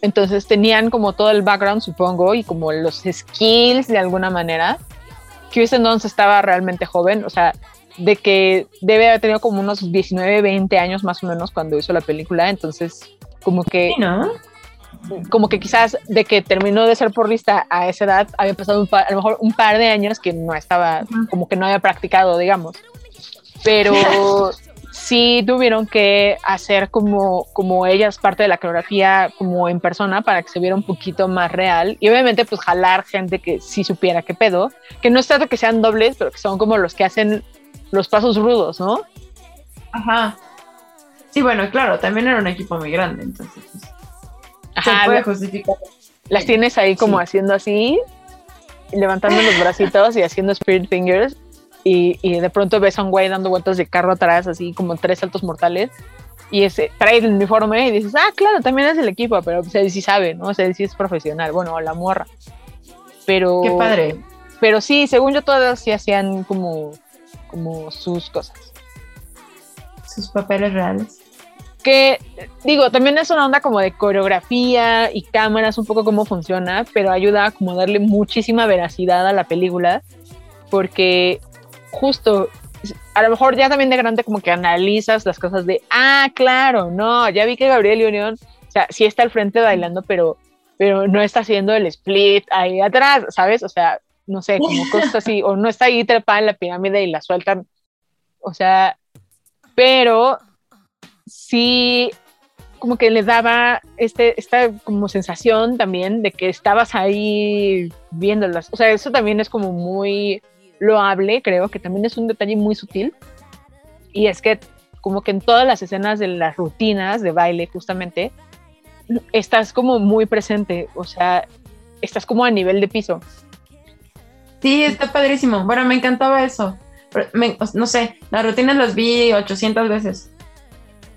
S4: Entonces tenían como todo el background, supongo, y como los skills de alguna manera. Kirsten Dunst estaba realmente joven, o sea, de que debe haber tenido como unos 19, 20 años más o menos cuando hizo la película, entonces como que
S5: Sí, ¿no?
S4: como que quizás de que terminó de ser porrista a esa edad había pasado un par- a lo mejor un par de años que no estaba, como que no había practicado, digamos. Pero sí tuvieron que hacer como, como ellas parte de la coreografía como en persona para que se viera un poquito más real y obviamente pues jalar gente que sí supiera qué pedo, que no es tanto que sean dobles, pero que son como los que hacen los pasos rudos, ¿no?
S5: Ajá. Sí, bueno, claro, también era un equipo muy grande, entonces pues, se
S4: Ajá,
S5: puede
S4: la-
S5: justificar.
S4: las tienes ahí como
S5: Sí.
S4: haciendo así, levantando los bracitos y haciendo spirit fingers. Y, y de pronto ves a un güey dando vueltas de carro atrás, así como tres saltos mortales. Y ese, trae el uniforme y dices, ah, claro, también es del equipo, pero pues, él sí sabe, ¿no? O sea, sí es profesional. Bueno, la morra. Pero,
S5: Qué padre.
S4: pero sí, según yo, todas sí hacían como, como sus cosas.
S5: Sus papeles reales.
S4: que digo, también es una onda como de coreografía y cámaras, un poco cómo funciona, pero ayuda a como darle muchísima veracidad a la película, porque justo, a lo mejor ya también de grande como que analizas las cosas de, ah, claro, no, ya vi que Gabriel Unión, o sea, sí está al frente bailando, pero, pero no está haciendo el split ahí atrás, ¿sabes? O sea, no sé, como cosas así, o no está ahí trepada en la pirámide y la sueltan, o sea, pero sí como que le daba este, esta como sensación también de que estabas ahí viéndolas. O sea, eso también es como muy loable, creo que también es un detalle muy sutil. Y es que como que en todas las escenas de las rutinas de baile, justamente, estás como muy presente. O sea, estás como a nivel de piso.
S5: Sí, está padrísimo. Bueno, me encantaba eso. No sé, las rutinas las vi 800 veces.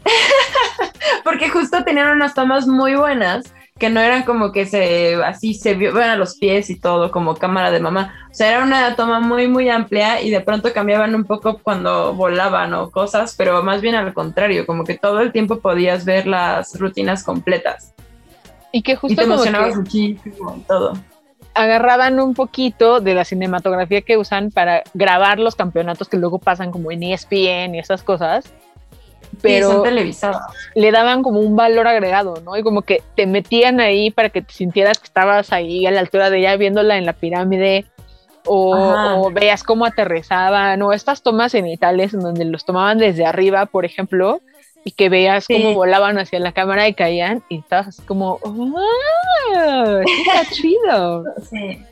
S5: Porque justo tenían unas tomas muy buenas que no eran como que se así se vio bueno, a los pies y todo como cámara de mamá. O sea, era una toma muy muy amplia y de pronto cambiaban un poco cuando volaban o cosas, pero más bien al contrario, como que todo el tiempo podías ver las rutinas completas.
S4: Y que
S5: Y
S4: justo
S5: te
S4: como
S5: emocionabas
S4: que
S5: muchísimo y todo.
S4: agarraban un poquito de la cinematografía que usan para grabar los campeonatos que luego pasan como en ESPN y esas cosas.
S5: Pero son televisadas.
S4: le daban como un valor agregado, ¿no? Y como que te metían ahí para que te sintieras que estabas ahí a la altura de ella viéndola en la pirámide o, o veías cómo aterrizaban, o estas tomas cenitales en donde los tomaban desde arriba, por ejemplo, y que veías cómo volaban hacia la cámara y caían, y estabas así como, ¡ah! sí Está chido.
S5: Sí.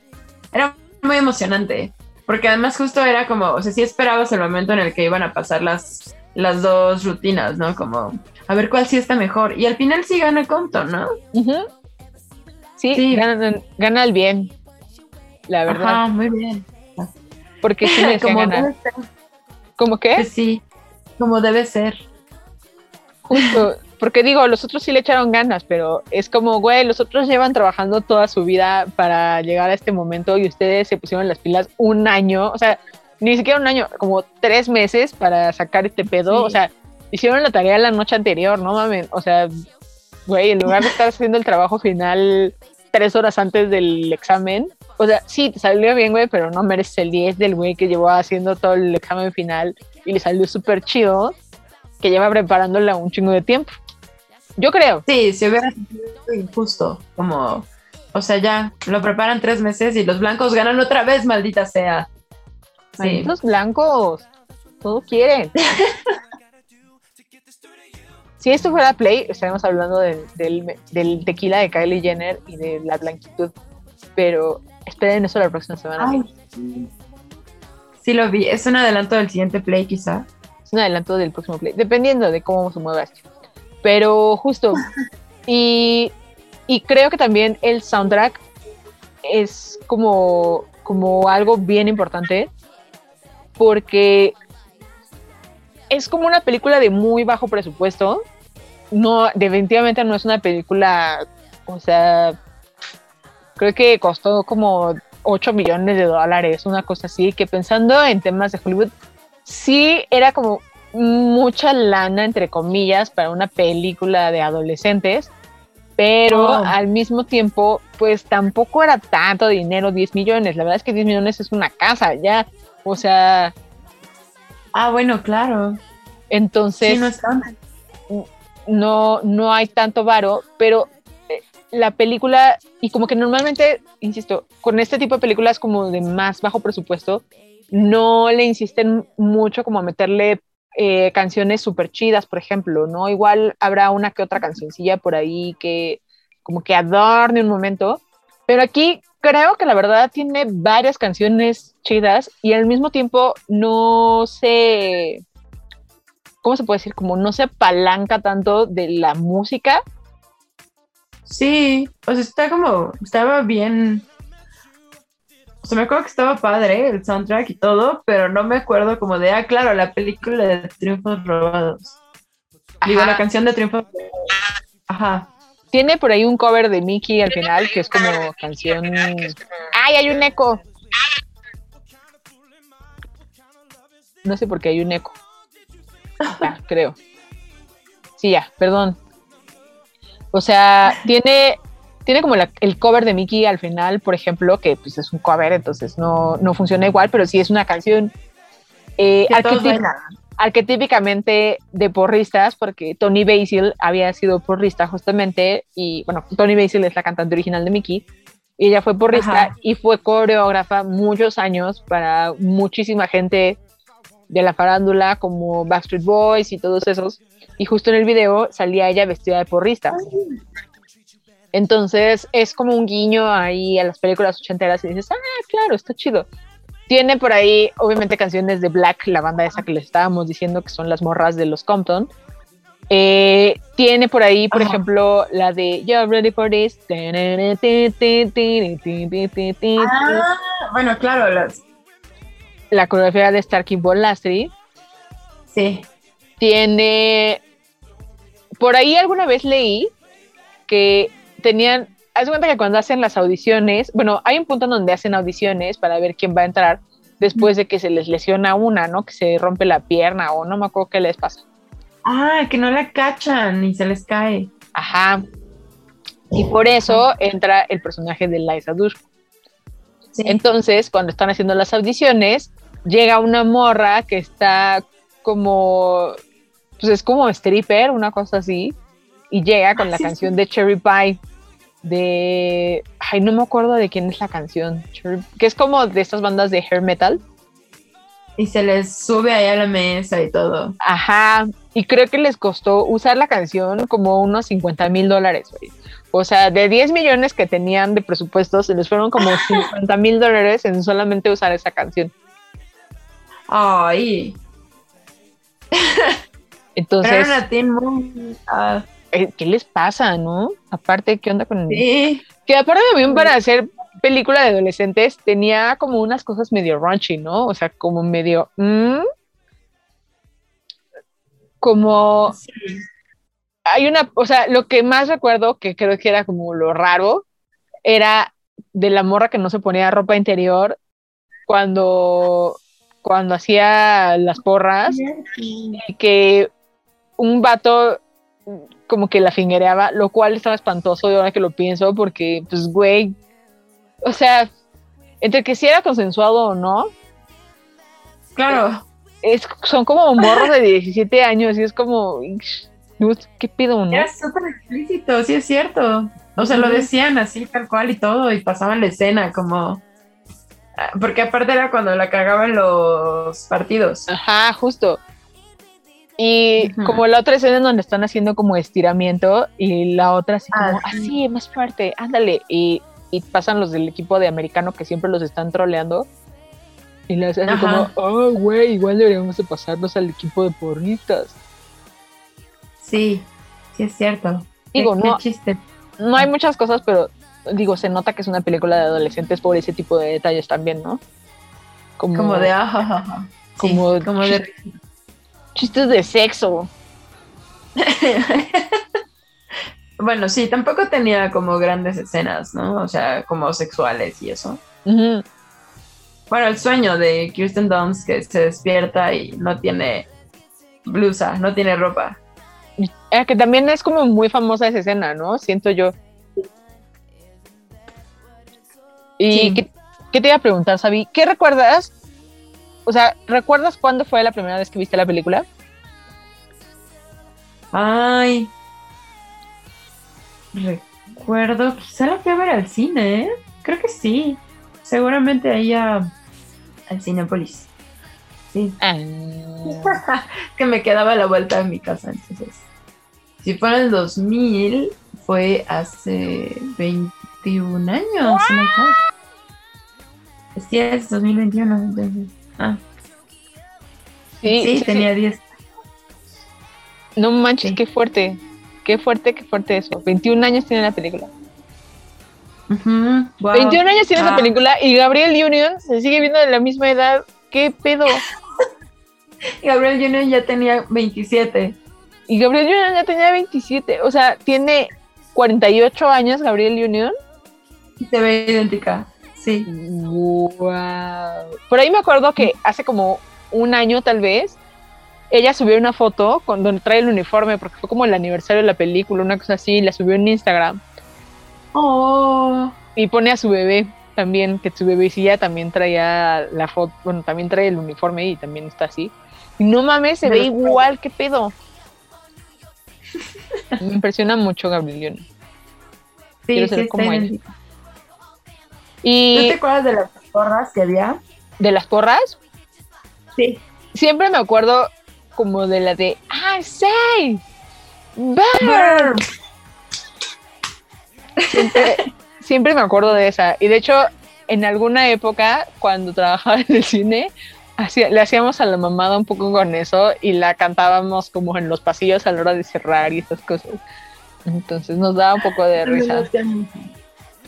S5: Era muy emocionante. Porque además justo era como, o sea, sí esperabas el momento en el que iban a pasar las, las dos rutinas, ¿no? Como, a ver cuál sí está mejor. Y al final sí gana Compton, ¿no?
S4: Sí,
S5: Sí.
S4: Gana, gana el bien, la verdad,
S5: Ajá, muy bien.
S4: porque sí me
S5: como
S4: ganar. ¿Cómo qué?
S5: Pues sí, como debe ser.
S4: Justo, porque digo, los otros sí le echaron ganas, pero es como, güey, los otros llevan trabajando toda su vida para llegar a este momento y ustedes se pusieron las pilas un año, o sea, ni siquiera un año, como tres meses para sacar este pedo,
S5: Sí.
S4: o sea, hicieron la tarea la noche anterior, no mames, o sea, güey, en lugar de estar haciendo el trabajo final tres horas antes del examen, o sea, sí, te salió bien, güey, pero no mereces el 10 del güey que llevó haciendo todo el examen final y le salió súper chido, que lleva preparándola un chingo de tiempo. Yo creo.
S5: Sí, si hubiera sido injusto, como, o sea, ya lo preparan tres meses y los blancos ganan otra vez, maldita sea. Sí.
S4: Los blancos, todo quieren. si esto fuera Play, estaríamos hablando de- del, del tequila de Kylie Jenner y de la blanquitud. Pero esperen eso la próxima semana.
S5: Ay, sí. Sí lo vi, es un adelanto del siguiente play quizá.
S4: Es un adelanto del próximo Play, dependiendo de cómo se mueva esto. Pero justo, y, y creo que también el soundtrack es como, como algo bien importante porque es como una película de muy bajo presupuesto. No, definitivamente no es una película, o sea, creo que costó como 8 millones de dólares, una cosa así, que pensando en temas de Hollywood, sí era como mucha lana, entre comillas, para una película de adolescentes, pero
S5: Oh.
S4: al mismo tiempo, pues tampoco era tanto dinero, 10 millones. La verdad es que 10 millones es una casa, ya. O sea,
S5: Ah, bueno, claro.
S4: entonces
S5: Sí, no
S4: no, no hay tanto varo, pero eh, la película, y como que normalmente, insisto, con este tipo de películas como de más bajo presupuesto, no le insisten mucho como a meterle eh, canciones súper chidas, por ejemplo, ¿no? Igual habrá una que otra cancioncilla por ahí que como que adorne un momento, pero aquí creo que la verdad tiene varias canciones chidas y al mismo tiempo no se ¿cómo se puede decir? Como no se apalanca tanto de la música.
S5: Sí, o sea, está como, estaba bien. O sea, me acuerdo que estaba padre el soundtrack y todo, pero no me acuerdo como de, ah, claro, la película de Triunfos Robados. Digo, la canción de Triunfos Robados. Ajá.
S4: Tiene por ahí un cover de Mickey al final, que es como canción. ¡Ay, hay un eco! No sé por qué hay un eco. Ya, creo. Sí, ya, perdón. O sea, tiene, tiene como la- el cover de Mickey al final, por ejemplo, que pues es un cover, entonces no, no funciona igual, pero sí es una canción eh,
S5: Que todos bailan.
S4: Arquetípicamente de porristas, porque Tony Basil había sido porrista justamente, y bueno, Tony Basil es la cantante original de Mickey, y ella fue porrista
S5: Ajá.
S4: y fue coreógrafa muchos años para muchísima gente de la farándula, como Backstreet Boys y todos esos, y justo en el video salía ella vestida de porrista. Entonces es como un guiño ahí a las películas ochenteras y dices, ah, claro, está chido. Tiene por ahí, obviamente, canciones de Black, la banda esa que les estábamos diciendo que son las morras de los Compton. Eh, tiene por ahí, por
S5: Ajá.
S4: ejemplo, la de You're Ready for This.
S5: Ah, bueno, claro, las,
S4: La coreografía de Starkey Ball Lastry.
S5: sí.
S4: Tiene. Por ahí alguna vez leí que tenían. Haz cuenta que cuando hacen las audiciones, bueno, hay un punto en donde hacen audiciones para ver quién va a entrar después de que se les lesiona una, ¿no? Que se rompe la pierna o no me acuerdo qué les pasa.
S5: Ah, que no la cachan y se les cae.
S4: Ajá. Y por eso entra el personaje de Liza Dushku.
S5: Sí.
S4: Entonces, cuando están haciendo las audiciones, llega una morra que está como, pues es como stripper, una cosa así, y llega con la
S5: sí,
S4: canción de Cherry Pie. De, ay, no me acuerdo de quién es la canción, que es como de estas bandas de hair metal.
S5: Y se les sube ahí a la mesa y todo.
S4: Ajá, y creo que les costó usar la canción como unos 50 mil dólares, güey. O sea, de 10 millones que tenían de presupuesto, se les fueron como 50 mil dólares en solamente usar esa canción.
S5: Ay.
S4: Entonces,
S5: Pero una.
S4: Eh, ¿qué les pasa, no? Aparte, ¿qué onda con
S5: sí.
S4: Que aparte también para hacer película de adolescentes tenía como unas cosas medio raunchy, ¿no? O sea, como medio... ¿mm? Como...
S5: Sí.
S4: Hay una... O sea, lo que más recuerdo, que creo que era como lo raro, era de la morra que no se ponía ropa interior cuando, cuando hacía las porras y que un vato como que la fingereaba, lo cual estaba espantoso de ahora que lo pienso, porque, pues, güey, o sea, entre que si era consensuado o no,
S5: Claro.
S4: es, son como morros de 17 años y es como, ¿qué pido, no?
S5: Era súper explícito, sí es cierto. O sea, lo decían así, tal cual y todo, y pasaban la escena como... Ah, Porque aparte era cuando la cagaban los partidos.
S4: Ajá, justo. Y como la otra escena en donde están haciendo como estiramiento y la otra así como,
S5: Ah, sí.
S4: así, más fuerte, ándale. Y, y pasan los del equipo de americano que siempre los están troleando. Y les hacen como, oh, güey, igual deberíamos de pasarnos al equipo de porristas.
S5: Sí, sí es cierto.
S4: Digo,
S5: Qué- qué
S4: no,
S5: chiste.
S4: no hay muchas cosas, pero digo, se nota que es una película de adolescentes por ese tipo de detalles también, ¿no? Como,
S5: Como de... ah, ja, ja, ja. Sí,
S4: Como-
S5: como de...
S4: chistes de sexo.
S5: bueno, sí, tampoco tenía como grandes escenas, ¿no? O sea, como sexuales y eso. Bueno, el sueño de Kirsten Dunst que se despierta y no tiene blusa, no tiene ropa.
S4: Eh, que también es como muy famosa esa escena, ¿no? Siento yo. Y
S5: Sí.
S4: ¿qué, qué te iba a preguntar, Sabi? ¿Qué recuerdas? O sea, ¿recuerdas cuándo fue la primera vez que viste la película?
S5: Ay. Recuerdo, quizá la fui a ver al cine, ¿eh? Creo que sí. Seguramente ahí a, al Cinepolis. Sí.
S4: Ah,
S5: que me quedaba a la vuelta de mi casa. Entonces, si fue en el 2000, fue hace 21 años. God. Sí, es 2021. entonces. Ah,
S4: sí,
S5: sí,
S4: sí,
S5: tenía 10.
S4: No manches,
S5: Sí.
S4: qué fuerte. Qué fuerte, qué fuerte eso. 21 años tiene la película.
S5: Wow.
S4: 21 años tiene esa
S5: Ah.
S4: película y Gabriel Union se sigue viendo de la misma edad. ¿Qué pedo?
S5: Gabriel Union ya tenía 27.
S4: Y Gabriel Union ya tenía 27. O sea, tiene 48 años Gabriel Union.
S5: Y se ve idéntica. Sí.
S4: Wow. Por ahí me acuerdo que hace como un año tal vez, ella subió una foto con donde trae el uniforme, porque fue como el aniversario de la película, una cosa así, y la subió en Instagram.
S5: Oh.
S4: Y pone a su bebé también, que su bebecilla también traía la foto, bueno, también trae el uniforme y también está así. Y no mames, se ve igual, qué pedo. Me impresiona mucho Gabriel.
S5: Sí,
S4: Quiero
S5: sí,
S4: ser
S5: está idéntica. ¿No
S4: Y
S5: te acuerdas de las porras que había?
S4: de las porras,
S5: Sí.
S4: siempre me acuerdo como de la de I say burn. Siempre, siempre me acuerdo de esa. Y de hecho, en alguna época, cuando trabajaba en el cine, hacía- le hacíamos a la mamada un poco con eso y la cantábamos como en los pasillos a la hora de cerrar y esas cosas. Entonces nos daba un poco de risa.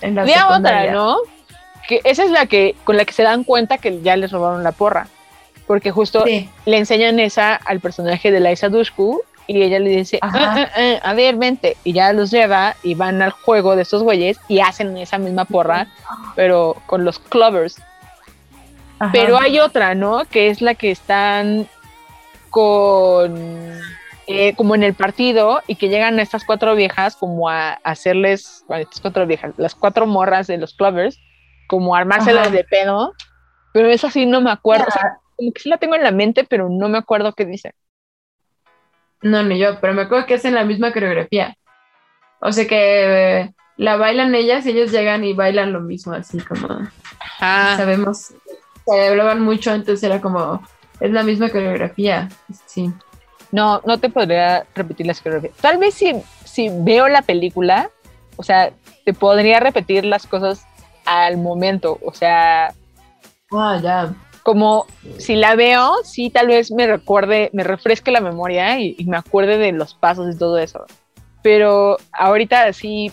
S5: En la
S4: Había otra. ¿no? Que esa es la que con la que se dan cuenta que ya les robaron la porra. Porque justo
S5: Sí.
S4: le enseñan esa al personaje de Liza Dushku y ella le dice. "Ah, ah, ah, a ver, vente. Y ya los lleva y van al juego de estos güeyes y hacen esa misma porra, pero con los clovers.
S5: Ajá.
S4: Pero hay otra, ¿no? Que es la que están con... eh, como en el partido y que llegan estas cuatro viejas como a hacerles, bueno, estas cuatro viejas, las cuatro morras de los clovers, como armárselas
S5: Ajá.
S4: de pedo, pero esa sí no me acuerdo, o sea, como que sí la tengo en la mente, pero no me acuerdo qué dice.
S5: No, ni yo, pero me acuerdo que hacen la misma coreografía. O sea que eh, la bailan ellas y ellos llegan y bailan lo mismo, así como
S4: Ah,
S5: sabemos, se hablaban mucho, entonces era como, es la misma coreografía, sí.
S4: no, no te podría repetir las coreografías. Tal vez si, si veo la película, o sea, te podría repetir las cosas al momento. O sea,
S5: Ah, ya.
S4: como si la veo, sí, tal vez me recuerde, me refresque la memoria y, y me acuerde de los pasos y todo eso. Pero ahorita sí,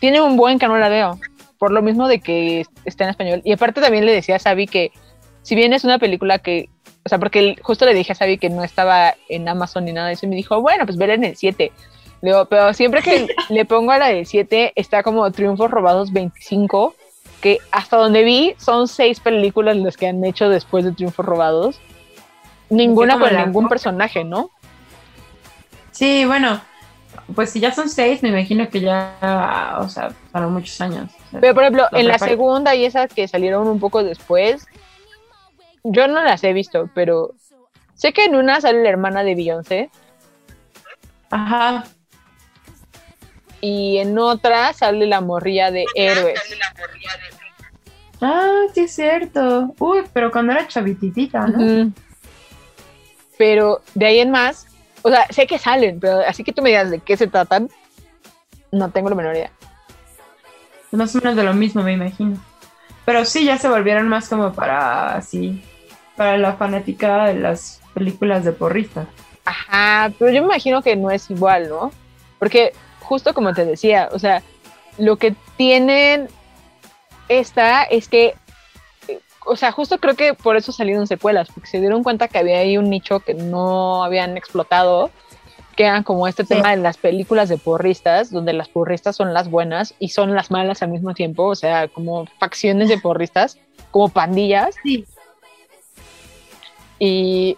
S4: tiene un buen que no la veo, por lo mismo de que está en español. Y aparte también le decía a Sabi que, si bien es una película que, o sea, porque justo le dije a Sabi que no estaba en Amazon ni nada de eso, y me dijo, bueno, pues verla en el 7. Le digo, pero siempre que le pongo a la del 7, está como Triunfos Robados 25, que hasta donde vi son seis películas las que han hecho después de Triunfos Robados. Ninguna con
S5: la-
S4: ningún personaje, ¿no?
S5: Sí, bueno, pues si ya son seis, me imagino que ya, o sea, pasaron muchos años.
S4: Pero por ejemplo, en la segunda y esas que salieron un poco después, yo no las he visto, pero sé que en una sale la hermana de Beyoncé
S5: Ajá.
S4: Y en otra sale la morrilla de héroes.
S5: Ah, sí es cierto. Uy, pero cuando era chavititita, ¿no?
S4: Pero de ahí en más, o sea, sé que salen, pero así que tú me digas de qué se tratan, no tengo la menor idea.
S5: Más o menos de lo mismo, me imagino. Pero sí, ya se volvieron más como para así, para la fanática de las películas de porristas.
S4: Ajá, pero yo me imagino que no es igual, ¿no? Porque justo como te decía, o sea, lo que tienen esta es que, o sea, justo creo que por eso salieron secuelas, porque se dieron cuenta que había ahí un nicho que no habían explotado, que eran como este
S5: Sí.
S4: tema de las películas de porristas, donde las porristas son las buenas y son las malas al mismo tiempo, o sea, como facciones de porristas, como pandillas.
S5: Sí.
S4: Y,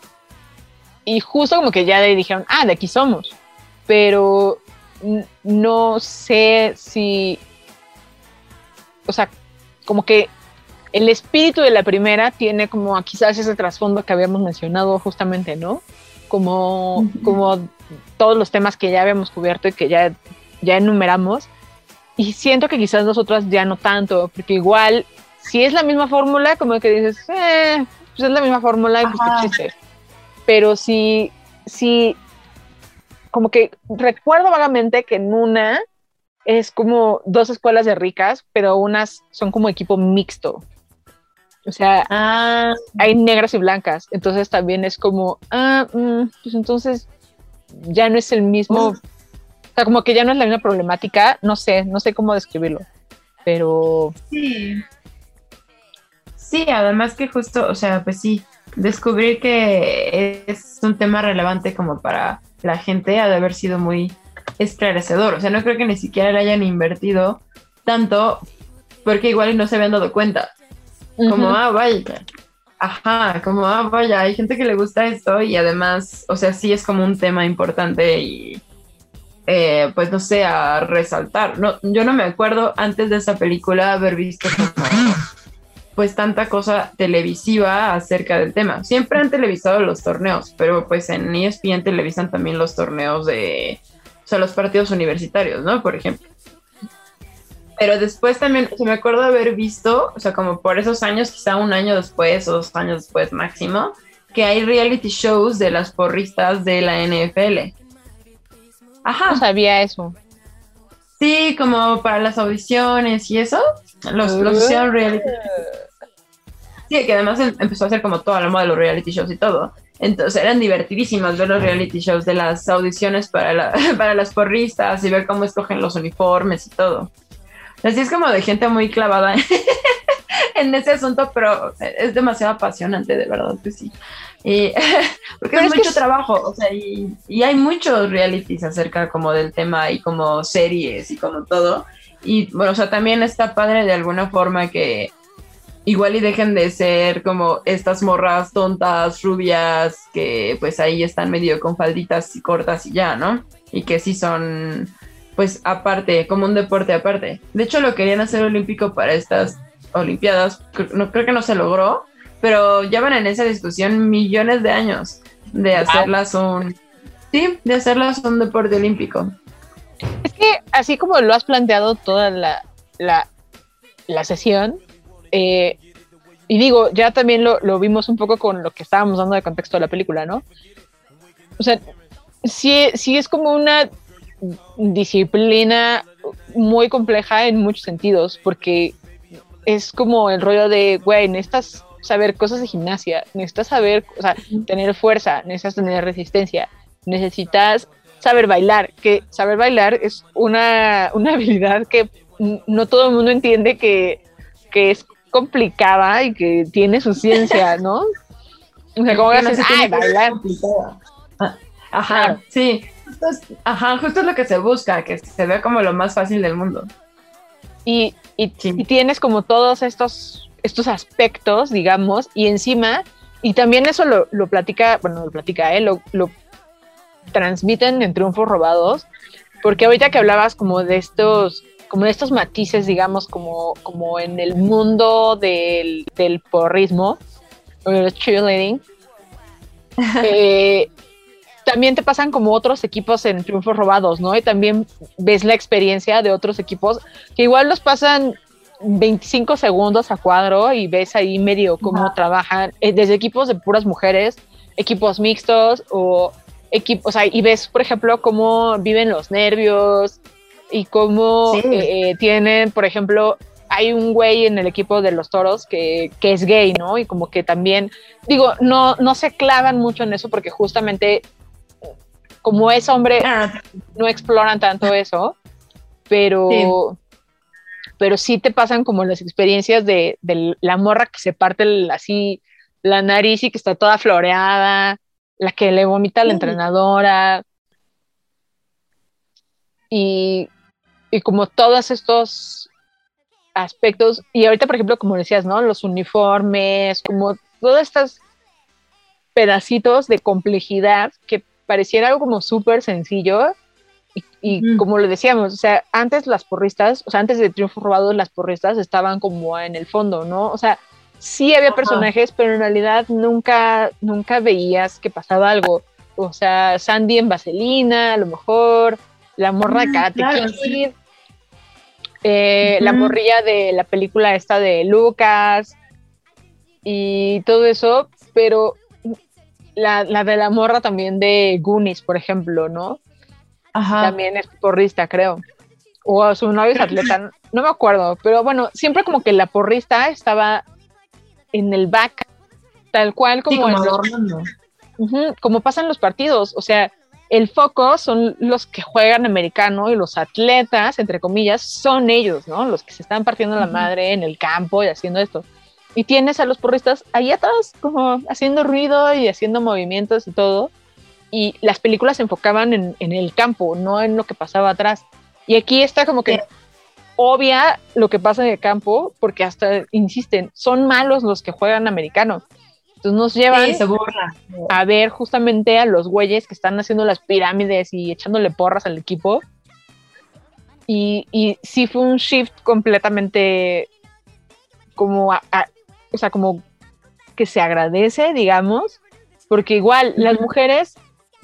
S4: y justo como que ya le dijeron, ah, de aquí somos. Pero no sé si, o sea, como que el espíritu de la primera tiene como quizás ese trasfondo que habíamos mencionado justamente, ¿no? Como, como todos los temas que ya habíamos cubierto y que ya, ya enumeramos. Y siento que quizás nosotras ya no tanto, porque igual, si es la misma fórmula, como que dices, eh, pues es la misma fórmula y pues qué chiste. Pero si, si, como que recuerdo vagamente que en una es como dos escuelas de ricas, pero unas son como equipo mixto. O sea,
S5: Ah,
S4: hay negras y blancas. Entonces también es como, ah, mm, pues entonces ya no es el mismo.
S5: Uf.
S4: O sea, como que ya no es la misma problemática. No sé, no sé cómo describirlo. Pero
S5: sí. Sí, además que justo, o sea, pues sí, descubrir que es un tema relevante como para la gente ha de haber sido muy esclarecedor. O sea, no creo que ni siquiera le hayan invertido tanto porque igual no se habían dado cuenta. Como, ah, vaya. Ajá, como, ah, vaya, hay gente que le gusta esto y además, o sea, sí es como un tema importante y, eh, pues no sé, a resaltar. No, yo no me acuerdo antes de esa película haber visto como, pues tanta cosa televisiva acerca del tema. Siempre han televisado los torneos, pero pues en ESPN televisan también los torneos de, o sea, los partidos universitarios, ¿no? Por ejemplo. Pero después también, se me acuerdo haber visto, o sea, como por esos años, quizá un año después o dos años después máximo, que hay reality shows de las porristas de la NFL. Ajá.
S4: no sabía eso.
S5: Sí, como para las audiciones y eso. Los, los hicieron reality. Sí, que además em- empezó a hacer como toda la moda de los reality shows y todo. Entonces eran divertidísimas ver los reality shows de las audiciones para, la- para las porristas y ver cómo escogen los uniformes y todo. Así es como de gente muy clavada en ese asunto, pero es demasiado apasionante, de verdad que sí. Y, porque
S4: Pero
S5: es
S4: que
S5: mucho trabajo, o sea, y, y hay muchos realities acerca como del tema y como series y como todo. Y bueno, o sea, también está padre de alguna forma que igual y dejen de ser como estas morras tontas, rubias, que pues ahí están medio con falditas y cortas y ya, ¿no? Y que sí son pues aparte, como un deporte aparte. De hecho, lo querían hacer olímpico para estas Olimpiadas, no, creo que no se logró, pero ya van en esa discusión millones de años de hacerlas un... Sí, de hacerlas un deporte olímpico.
S4: Es que así como lo has planteado toda la, la, la sesión, eh, y digo, ya también lo, lo vimos un poco con lo que estábamos dando de contexto de la película, ¿no? O sea, sí, sí es como una disciplina muy compleja en muchos sentidos, porque es como el rollo de, güey, necesitas saber cosas de gimnasia, necesitas saber, o sea, tener fuerza, necesitas tener resistencia, necesitas saber bailar, que saber bailar es una, una habilidad que no todo el mundo entiende que, que es complicada y que tiene su ciencia, ¿no? O sea, como
S5: Que no
S4: dices,
S5: se tiene
S4: "Ay,
S5: que ver
S4: bailar.
S5: Ah, Ajá, sí. Justo es, ajá, justo es lo que se busca, que se vea como lo más fácil del mundo.
S4: y, y,
S5: Sí.
S4: y tienes como todos estos, estos aspectos, digamos, y encima, y también eso lo, lo platica, bueno, lo platica, ¿eh? lo, lo transmiten en Triunfos Robados, porque ahorita que hablabas como de estos, como de estos matices, digamos, como, como en el mundo del, del porrismo, o del cheerleading, eh, también te pasan como otros equipos en triunfos robados, ¿no? Y también ves la experiencia de otros equipos que igual los pasan 25 segundos a cuadro y ves ahí medio cómo
S5: Ajá.
S4: trabajan, eh, desde equipos de puras mujeres, equipos mixtos o equipos, o sea, y ves, por ejemplo, cómo viven los nervios y cómo
S5: Sí.
S4: eh, eh, tienen, por ejemplo, hay un güey en el equipo de los toros que, que es gay, ¿no? Y como que también, digo, no, no se clavan mucho en eso porque justamente como es hombre,
S5: Ah,
S4: no exploran tanto eso, pero, pero sí te pasan como las experiencias de, de la morra que se parte el- así la nariz y que está toda floreada, la que le vomita a la entrenadora. Y, y como todos estos aspectos, y ahorita por ejemplo, como decías, ¿no? Los uniformes, como todos estos pedacitos de complejidad que pareciera algo como súper sencillo, y, y
S5: Ujú.
S4: como lo decíamos, o sea, antes las porristas, o sea, antes de Triunfo Robado, las porristas estaban como en el fondo, ¿no? O sea, sí había
S5: Ajá.
S4: personajes, pero en realidad nunca, nunca veías que pasaba algo. O sea, Sandy en Vaselina, a lo mejor, la morra
S5: Mm,
S4: Karate
S5: claro, sí.
S4: eh, la morrilla de la película esta de Lucas y todo eso, pero la, la de la morra también de Goonies, por ejemplo, ¿no?
S5: Ajá.
S4: también es porrista, creo. O su novio es atleta, no me acuerdo, pero bueno, siempre como que la porrista estaba en el back, tal cual
S5: Sí,
S4: como,
S5: como
S4: como pasan los partidos, o sea, el foco son los que juegan americano y los atletas, entre comillas, son ellos, ¿no? Los que se están partiendo la madre en el campo y haciendo esto. Y tienes a los porristas ahí atrás, como haciendo ruido y haciendo movimientos y todo. Y las películas se enfocaban en, en el campo, no en lo que pasaba atrás. Y aquí está como que
S5: Sí.
S4: obvia lo que pasa en el campo, porque hasta insisten, son malos los que juegan americano. Entonces nos llevan
S5: Sí, se burla.
S4: a ver justamente a los güeyes que están haciendo las pirámides y echándole porras al equipo. Y, y sí fue un shift completamente como, a- a- o sea, como que se agradece, digamos, porque igual las mujeres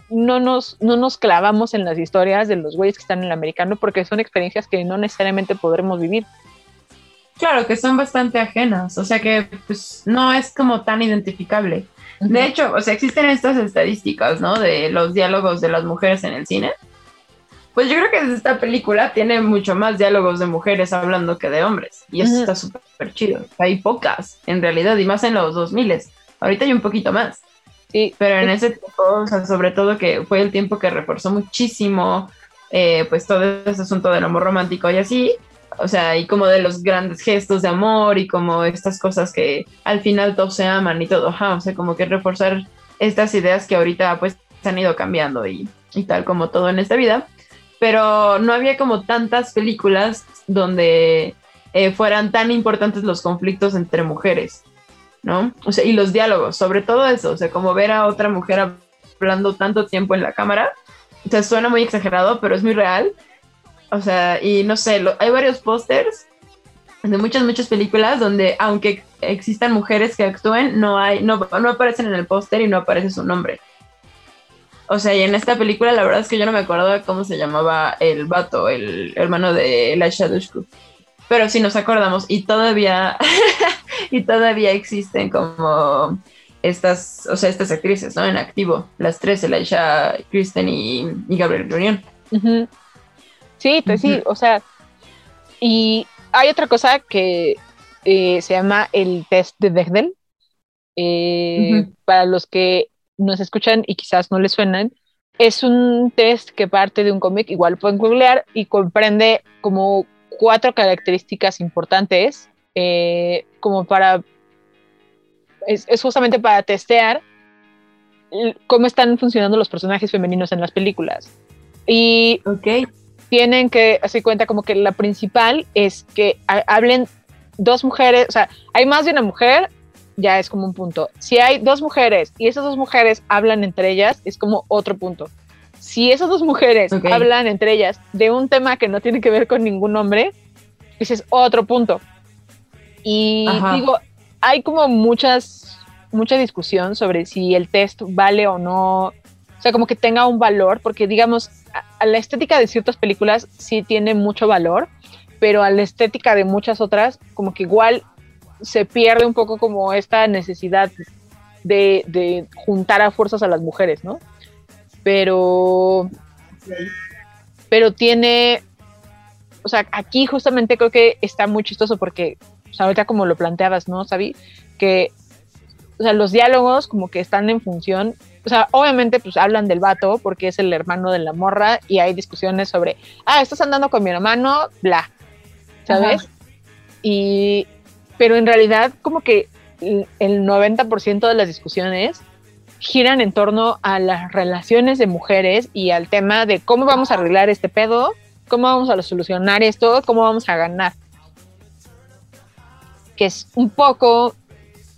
S4: no nos, no nos clavamos en las historias de los güeyes que están en el americano porque son experiencias que no necesariamente podremos vivir.
S5: Claro, que son bastante ajenas, o sea que pues no es como tan identificable. De hecho, o sea, existen estas estadísticas, ¿no? De los diálogos de las mujeres en el cine. Pues yo creo que esta película tiene mucho más diálogos de mujeres hablando que de hombres. Y eso está súper chido. Hay pocas, en realidad, y más en los 2000. Ahorita hay un poquito más.
S4: Sí,
S5: Pero en ese tiempo, o sea, sobre todo que fue el tiempo que reforzó muchísimo, eh, pues todo ese asunto del amor romántico y así, o sea, y como de los grandes gestos de amor y como estas cosas que al final todos se aman y todo, ajá, o sea, como que reforzar estas ideas que ahorita pues se han ido cambiando y, y tal como todo en esta vida, pero no había como tantas películas donde eh, fueran tan importantes los conflictos entre mujeres. ¿No? O sea, y los diálogos, sobre todo eso, o sea, como ver a otra mujer hablando tanto tiempo en la cámara, o sea, suena muy exagerado, pero es muy real. O sea, y no sé, lo- hay varios pósters de muchas, muchas películas donde, aunque existan mujeres que actúen, no hay, no, no aparecen en el póster y no aparece su nombre. O sea, y en esta película la verdad es que yo no me acuerdo cómo se llamaba el vato, el hermano de Elisha Dushku. Pero sí nos acordamos y todavía, y todavía existen como estas, o sea, estas actrices, ¿no? En activo, las tres, Elisha, Kristen y, y Gabriel Unión.
S4: Ujú. Sí, pues sí, o sea, y hay otra cosa que eh, se llama el test de Bechdel. Eh. Para los que nos escuchan y quizás no les suenan, es un test que parte de un cómic, igual pueden googlear, y comprende como cuatro características importantes, eh, como para, es, es justamente para testear cómo están funcionando los personajes femeninos en las películas. Y tienen que hacer cuenta como que la principal es que ha- hablen dos mujeres, o sea, hay más de una mujer, ya es como un punto. Si hay dos mujeres y esas dos mujeres hablan entre ellas, es como otro punto. Si esas dos mujeres hablan entre ellas de un tema que no tiene que ver con ningún hombre, ese es otro punto. Y
S5: Ajá.
S4: digo, hay como muchas, mucha discusión sobre si el test vale o no, o sea, como que tenga un valor, porque digamos, a, a la estética de ciertas películas sí tiene mucho valor, pero a la estética de muchas otras, como que igual se pierde un poco como esta necesidad de, de juntar a fuerzas a las mujeres, ¿no? Pero, pero tiene, o sea, aquí justamente creo que está muy chistoso porque, o sea, ahorita como lo planteabas, ¿no, Sabi? Que, o sea, los diálogos como que están en función, o sea, obviamente pues hablan del vato porque es el hermano de la morra y hay discusiones sobre, ah, estás andando con mi hermano, bla, ¿sabes?
S5: Ajá.
S4: Y, pero en realidad como que el el 90% de las discusiones giran en torno a las relaciones de mujeres y al tema de cómo vamos a arreglar este pedo, cómo vamos a solucionar esto, cómo vamos a ganar. Que es un poco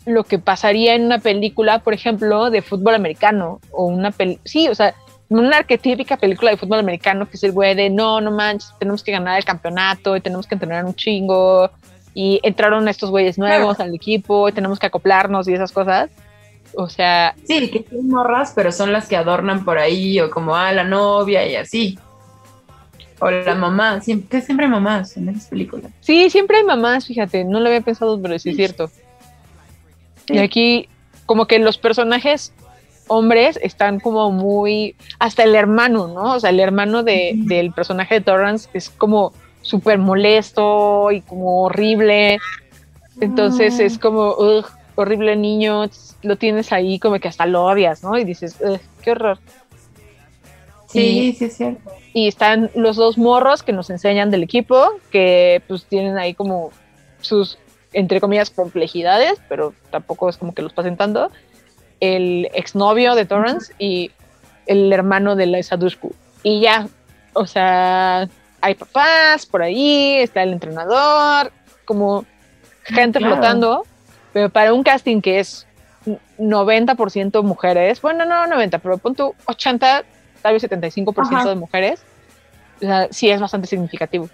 S4: lo que pasaría en una película, por ejemplo, de fútbol americano o una peli sí, o sea, una arquetípica película de fútbol americano que es el güey de no, no manches, tenemos que ganar el campeonato y tenemos que entrenar un chingo y entraron estos güeyes nuevos al equipo y tenemos que acoplarnos y esas cosas. O sea,
S5: Sí, que son morras, pero son las que adornan por ahí, o como a la novia y así. O la mamá, siempre, siempre hay mamás en esas películas.
S4: sí, siempre hay mamás, fíjate, no lo había pensado, pero sí es cierto. Y aquí, como que los personajes hombres están como muy. Hasta el hermano, ¿no? O sea, el hermano de, del personaje de Torrance es como súper molesto y como horrible. Entonces
S5: Ah.
S4: es como, "Ugh, horrible niño, lo tienes ahí como que hasta lo odias, ¿no? Y dices, "Ugh, qué horror.
S5: Sí, sí es cierto.
S4: y están los dos morros que nos enseñan del equipo, que pues tienen ahí como sus, entre comillas, complejidades, pero tampoco es como que los pasen tanto. El exnovio de Torrance y el hermano de Liza Dushku. Y ya, o sea, hay papás por ahí, está el entrenador, como gente
S5: Claro.
S4: flotando, pero para un casting que es 90% mujeres, bueno, no 90, pero pon tú 80, tal vez 75%
S5: Ajá.
S4: de mujeres, o sea, sí es bastante significativo.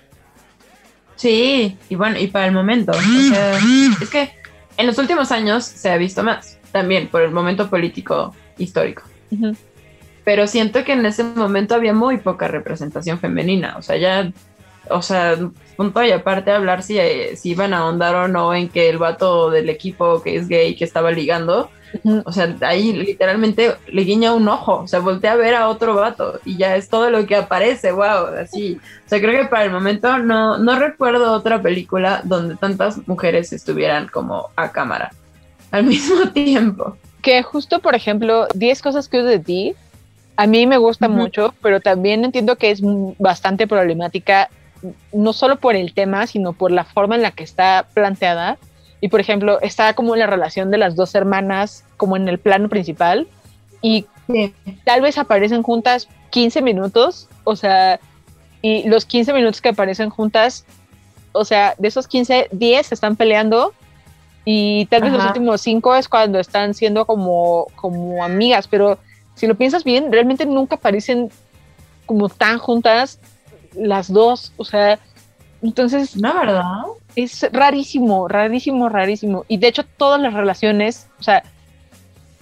S5: Sí, y bueno, y para el momento. O sea, es que en los últimos años se ha visto más, también por el momento político histórico.
S4: Ujú.
S5: Pero siento que en ese momento había muy poca representación femenina. O sea, ya, o sea, punto y aparte hablar si, eh, si iban a ahondar o no en que el vato del equipo que es gay que estaba ligando, o sea, ahí literalmente le guiña un ojo, o sea, voltea a ver a otro vato y ya es todo lo que aparece, wow, así. O sea, creo que para el momento no, no recuerdo otra película donde tantas mujeres estuvieran como a cámara al mismo tiempo.
S4: Que justo, por ejemplo, 10 cosas que odio de ti, a mí me gusta mucho, pero también entiendo que es bastante problemática, no solo por el tema, sino por la forma en la que está planteada. Y, por ejemplo, está como la relación de las dos hermanas, como en el plano principal, y
S5: Sí.
S4: tal vez aparecen juntas 15 minutos, o sea, y los 15 minutos que aparecen juntas, o sea, de esos 15, 10 se están peleando. Y tal vez los últimos 5 es cuando están siendo como, como amigas, pero si lo piensas bien, realmente nunca aparecen como tan juntas las dos, o sea, entonces
S5: No, ¿verdad?
S4: es rarísimo, rarísimo, rarísimo. Y de hecho todas las relaciones, o sea,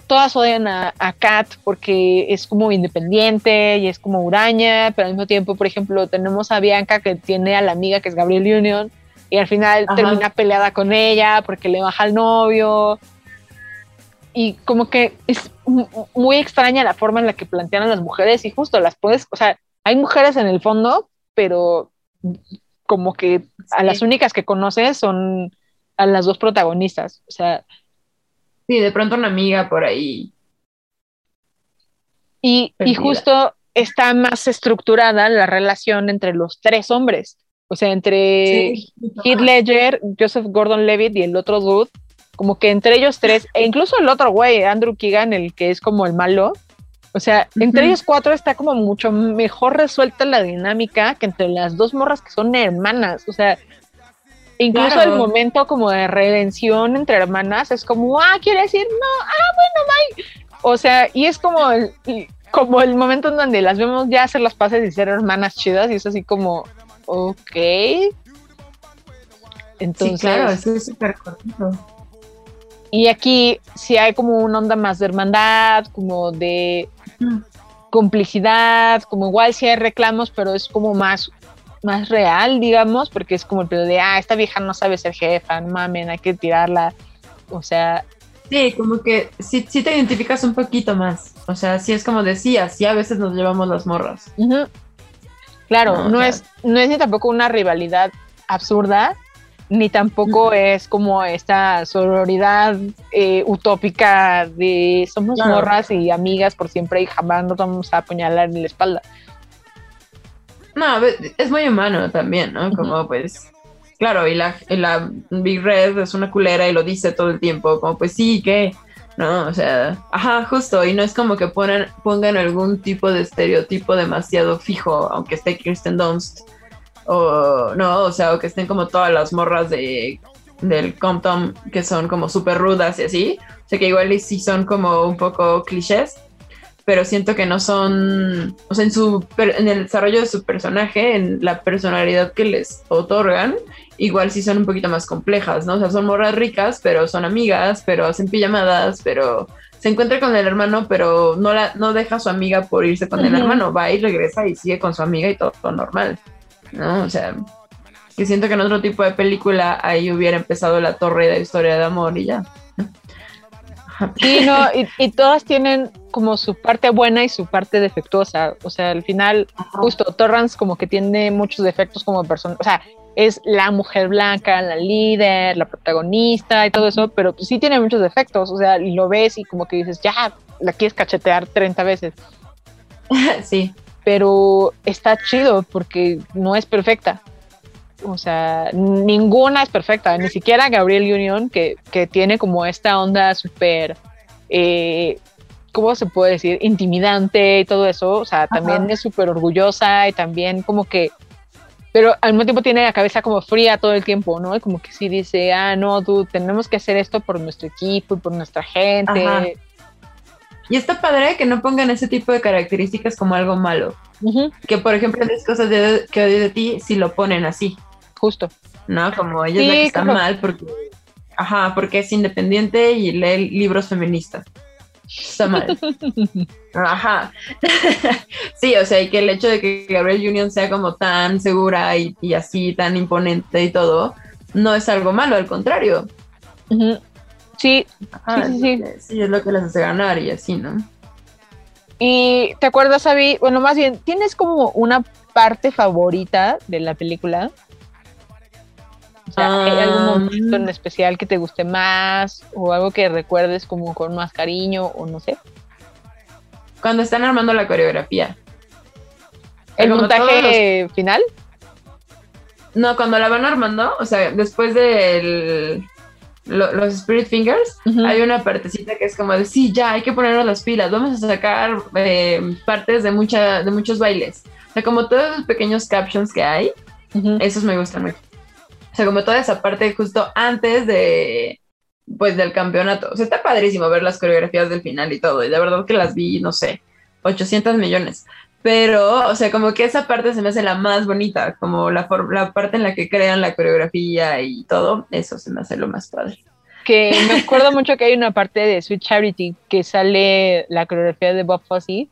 S4: todas odian a, a Kat porque es como independiente y es como huraña, pero al mismo tiempo, por ejemplo, tenemos a Bianca que tiene a la amiga que es Gabriel Union y al final
S5: Ajá.
S4: termina peleada con ella porque le baja al novio. Y como que es mu- muy extraña la forma en la que plantean a las mujeres y justo las puedes, o sea, hay mujeres en el fondo, pero como que a las únicas que conoces son a las dos protagonistas. O sea,
S5: Sí, de pronto una amiga por ahí.
S4: y, y justo está más estructurada la relación entre los tres hombres. O sea, entre
S5: Sí.
S4: Heath Ledger, Joseph Gordon-Levitt y el otro dude, como que entre ellos tres, e incluso el otro güey, Andrew Keegan, el que es como el malo, o sea, entre ellos cuatro está como mucho mejor resuelta la dinámica que entre las dos morras que son hermanas, o sea, incluso
S5: Claro.
S4: el momento como de redención entre hermanas es como, ah, quiere decir, no, ah, bueno, bye. O sea, y es como el, como el momento en donde las vemos ya hacer las paces y ser hermanas chidas, y es así como, ok. Entonces,
S5: sí, claro, eso es súper cortito.
S4: y aquí sí hay como una onda más de hermandad, como de Complicidad, como igual sí hay reclamos, pero es como más, más real, digamos, porque es como el pedo de, ah, esta vieja no sabe ser jefa, no mamen, hay que tirarla. O sea,
S5: Sí, como que sí, sí te identificas un poquito más. O sea, sí es como decía, sí a veces nos llevamos las morras.
S4: claro,
S5: No,
S4: no,
S5: o sea-
S4: es, no es ni tampoco una rivalidad absurda, ni tampoco es como esta sororidad eh, utópica de somos
S5: Claro.
S4: morras y amigas por siempre y jamás nos vamos a apuñalar en la espalda.
S5: No, es muy humano también, ¿no? Como pues, claro, y la, y la Big Red es una culera y lo dice todo el tiempo, como pues sí, ¿qué? No, o sea, ajá, justo, y no es como que ponen, pongan algún tipo de estereotipo demasiado fijo, aunque esté Kirsten Dunst, o no, o sea, o que estén como todas las morras de del Compton que son como súper rudas y así, o sea que igual sí son como un poco clichés, pero siento que no son, o sea, en, su, en el desarrollo de su personaje, en la personalidad que les otorgan, igual sí son un poquito más complejas, ¿no? O sea, son morras ricas, pero son amigas, pero hacen pijamadas, pero se encuentra con el hermano, pero no, la, no deja a su amiga por irse con el hermano, va y regresa y sigue con su amiga y todo, todo normal, ¿no? O sea, que siento que en otro tipo de película ahí hubiera empezado la torre de historia de amor y ya.
S4: Sí, no, y, y todas tienen como su parte buena y su parte defectuosa. O sea, al final, justo Torrance como que tiene muchos defectos como persona. O sea, es la mujer blanca, la líder, la protagonista y todo eso, pero pues sí tiene muchos defectos. O sea, y lo ves y como que dices, ya, la quieres cachetear 30 veces.
S5: sí,
S4: Pero está chido porque no es perfecta. O sea, ninguna es perfecta, ni siquiera Gabriel Union, que, que tiene como esta onda súper, eh, ¿cómo se puede decir? Intimidante y todo eso. O sea, también es súper orgullosa y también como que, pero al mismo tiempo tiene la cabeza como fría todo el tiempo, ¿no? Y como que sí dice, ah, no, tú tenemos que hacer esto por nuestro equipo y por nuestra gente.
S5: Ajá. Y está padre que no pongan ese tipo de características como algo malo. Que, por ejemplo, las cosas de, que odio de ti, si lo ponen así,
S4: justo.
S5: ¿no? Como ella es la que está
S4: claro.
S5: mal porque, ajá, porque es independiente y lee libros feministas. Está mal. Ajá. sí, o sea, y que el hecho de que Gabriel Union sea como tan segura y, y así, tan imponente y todo, no es algo malo, al contrario.
S4: Sí,
S5: Ajá,
S4: Sí, sí,
S5: lo que- sí, es lo que les hace ganar y así, ¿no?
S4: Y te acuerdas, Abby, bueno, más bien, ¿tienes como una parte favorita de la película? O sea, ¿hay algún
S5: Ah,
S4: momento en especial que te guste más o algo que recuerdes como con más cariño o no sé?
S5: Cuando están armando la coreografía.
S4: ¿El
S5: Como
S4: montaje final?
S5: No, cuando la van armando, o sea, después los Spirit Fingers, hay una partecita que es como de, sí, ya, hay que ponernos las pilas, vamos a sacar eh, partes de, mucha, de muchos bailes. O sea, como todos los pequeños captions que hay,
S4: Ujú.
S5: esos me gustan mucho. O sea, como toda esa parte justo antes de, pues, del campeonato. O sea, está padrísimo ver las coreografías del final y todo. Y de verdad que las vi, no sé, 800 millones. Pero, o sea, como que esa parte se me hace la más bonita, como la, la parte en la que crean la coreografía y todo, eso se me hace lo más padre.
S4: que me acuerdo mucho que hay una parte de Sweet Charity que sale la coreografía de Bob Fosse,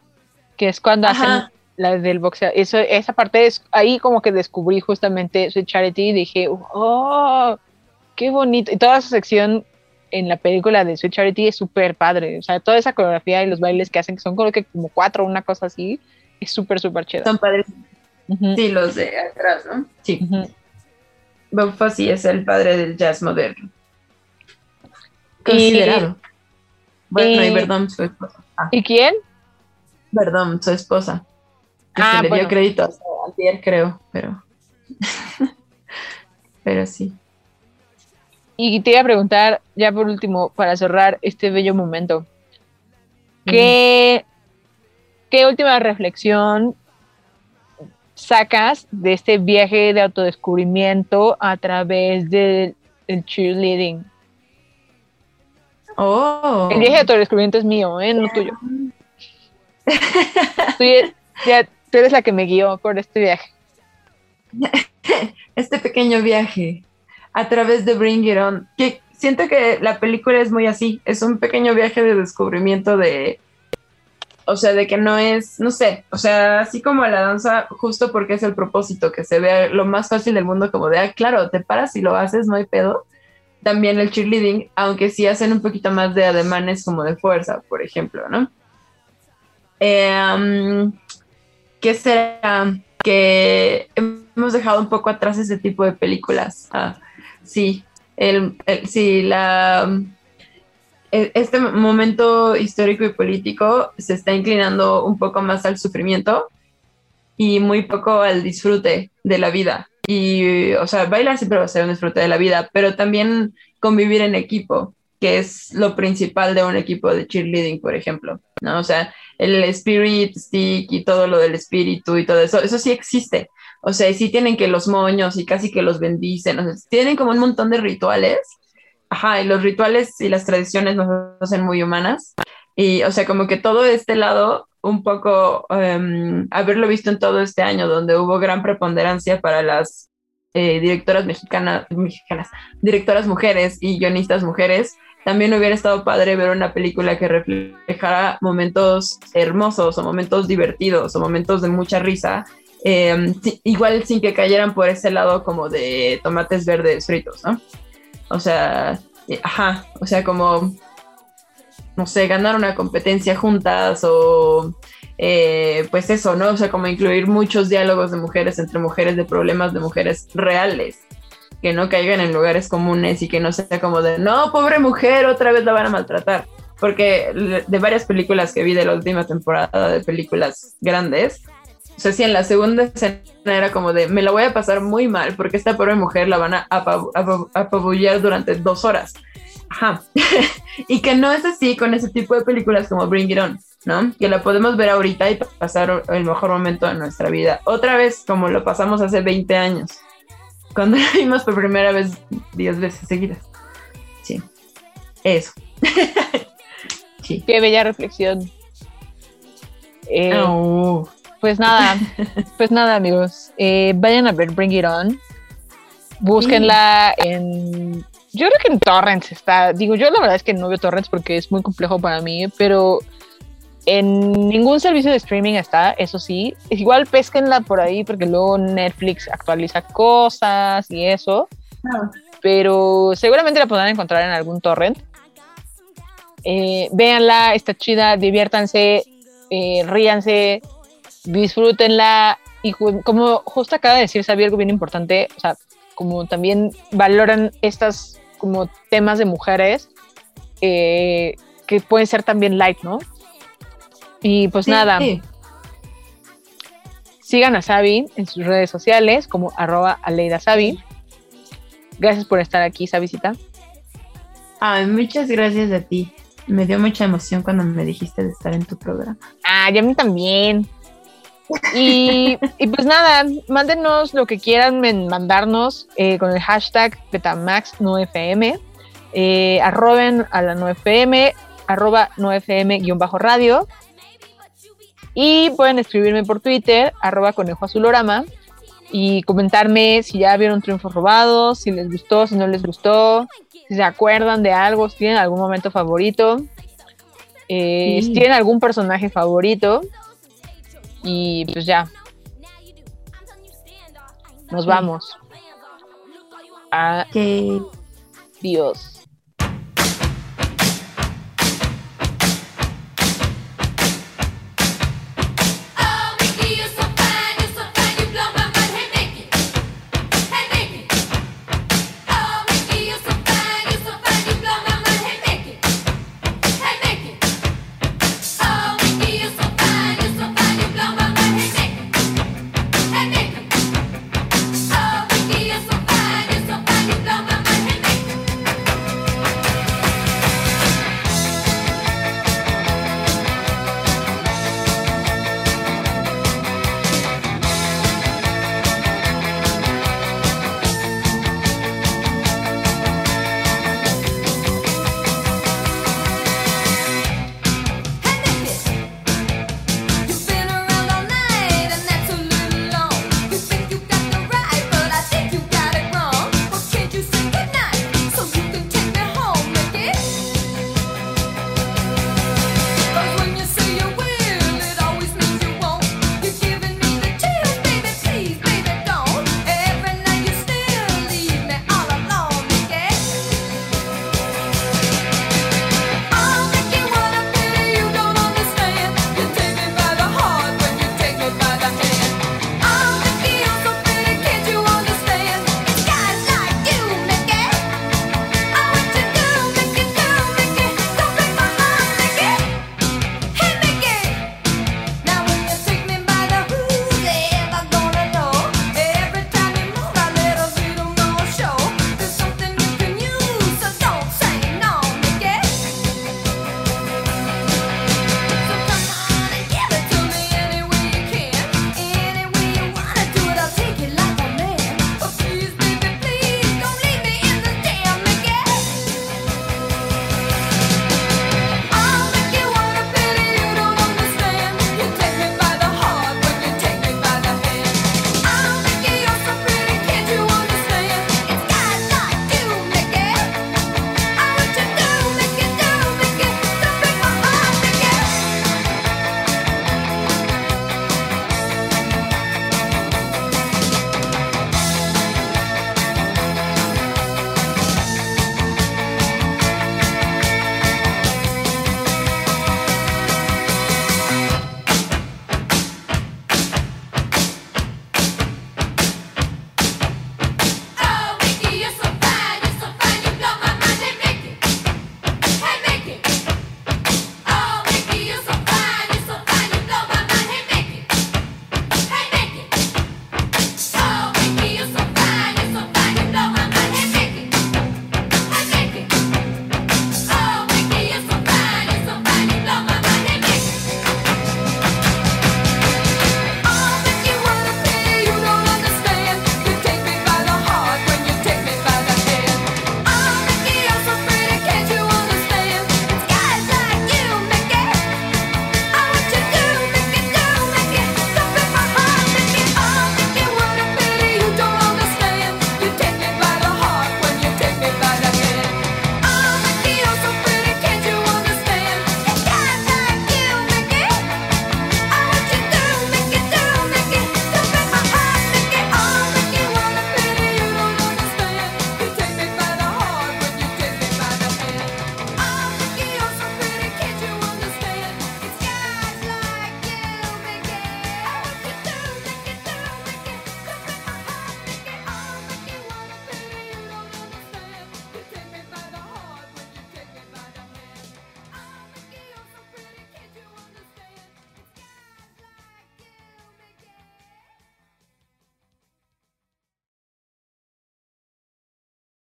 S4: que es cuando
S5: Ajá.
S4: hacen la del boxeo. Eso, esa parte es ahí como que descubrí justamente Sweet Charity y dije, oh, qué bonito. Y toda esa sección en la película de Sweet Charity es súper padre. O sea, toda esa coreografía y los bailes que hacen, que son creo que como cuatro, una cosa así, es súper, súper chida.
S5: Son padres.
S4: Ujú,
S5: Sí, los de atrás, ¿no? Sí.
S4: ujú.
S5: Bob Fosse es el padre del jazz moderno. Considerado. Bueno, y
S4: y-
S5: Verdón, su esposa. Ah,
S4: ¿Y quién?
S5: Verdón, su esposa. Que
S4: Ah,
S5: se le
S4: bueno.
S5: dio crédito hasta antier, creo, pero... pero sí.
S4: Y te iba a preguntar, ya por último, para cerrar este bello momento, ¿qué, qué última reflexión sacas de este viaje de autodescubrimiento a través del del cheerleading?
S5: Oh.
S4: El viaje de autodescubrimiento es mío, ¿eh? no tuyo. Tú, ya- ya- tú eres la que me guió por este viaje.
S5: este pequeño viaje a través de Bring It On, que siento que la película es muy así, es un pequeño viaje de descubrimiento de, o sea, de que no es, no sé, o sea, así como la danza, justo porque es el propósito, que se vea lo más fácil del mundo, como de, ah, claro, te paras y lo haces, no hay pedo. También el cheerleading, aunque sí hacen un poquito más de ademanes como de fuerza, por ejemplo, ¿no? Eh, um, ¿Qué será? Que hemos dejado un poco atrás ese tipo de películas. Ah, sí, el, sí, la, este momento histórico y político se está inclinando un poco más al sufrimiento y muy poco al disfrute de la vida. Y, o sea, bailar siempre va a ser un disfrute de la vida, pero también convivir en equipo, que es lo principal de un equipo de cheerleading, por ejemplo, ¿no? O sea, el spirit stick y todo lo del espíritu y todo eso, eso sí existe. O sea, sí tienen que los moños y casi que los bendicen, tienen como un montón de rituales. Ajá, y los rituales y las tradiciones nos hacen muy humanas. Y, o sea, como que todo este lado, un poco em, haberlo visto en todo este año, donde hubo gran preponderancia para las eh, directoras mexicanas, mexicanas, directoras mujeres y guionistas mujeres, también hubiera estado padre ver una película que reflejara momentos hermosos o momentos divertidos o momentos de mucha risa, si- igual sin que cayeran por ese lado como de tomates verdes fritos, ¿no? O sea, eh, ajá, o sea, como, no sé, ganar una competencia juntas o eh, pues eso, ¿no? O sea, como incluir muchos diálogos de mujeres entre mujeres, de problemas de mujeres reales, que no caigan en lugares comunes y que no sea como de, no, pobre mujer, otra vez la van a maltratar. Porque de varias películas que vi de la última temporada de películas grandes, sea, sí, en la segunda escena era como de, me la voy a pasar muy mal porque esta pobre mujer la van a apabu- apabu- apabullar durante dos horas. Ajá. y que no es así con ese tipo de películas como Bring It On, ¿no? Que la podemos ver ahorita y pasar el mejor momento de nuestra vida. Otra vez, como lo pasamos hace 20 años, cuando la vimos por primera vez 10 veces seguidas. Sí. Eso. sí.
S4: Qué bella reflexión. Eh,
S5: Au.
S4: Pues nada, pues nada, amigos. Eh, vayan a ver Bring It On. Búsquenla en. Yo creo que en Torrents está. Digo, yo la verdad es que no veo Torrents porque es muy complejo para mí, pero en ningún servicio de streaming está, eso sí. Igual pesquenla por ahí porque luego Netflix actualiza cosas y eso.
S5: Ah.
S4: Pero seguramente la podrán encontrar en algún torrent. Eh, véanla, está chida, diviértanse, eh, ríanse, disfrútenla y como justo acaba de decir Xavier algo bien importante, o sea, como también valoran estas como temas de mujeres eh, que pueden ser también light, ¿no? Y pues
S5: Sí,
S4: nada,
S5: sí.
S4: sigan a Sabi en sus redes sociales como arroba Aleida Sabi. Gracias por estar aquí, Sabicita.
S5: Ay, muchas gracias a ti. Me dio mucha emoción cuando me dijiste de estar en tu programa.
S4: Ah, y a mí también. Y, y pues nada, mándenos lo que quieran mandarnos eh, con el hashtag Betamax9FM. Eh, arroben a la 9FM, arroba 9FM-radio. Y pueden escribirme por Twitter, arroba conejo azulorama. y comentarme si ya vieron Triunfos Robados, si les gustó, si no les gustó, si se acuerdan de algo, si tienen algún momento favorito, eh,
S5: Sí.
S4: si tienen algún personaje favorito. Y pues ya, nos vamos. Adiós.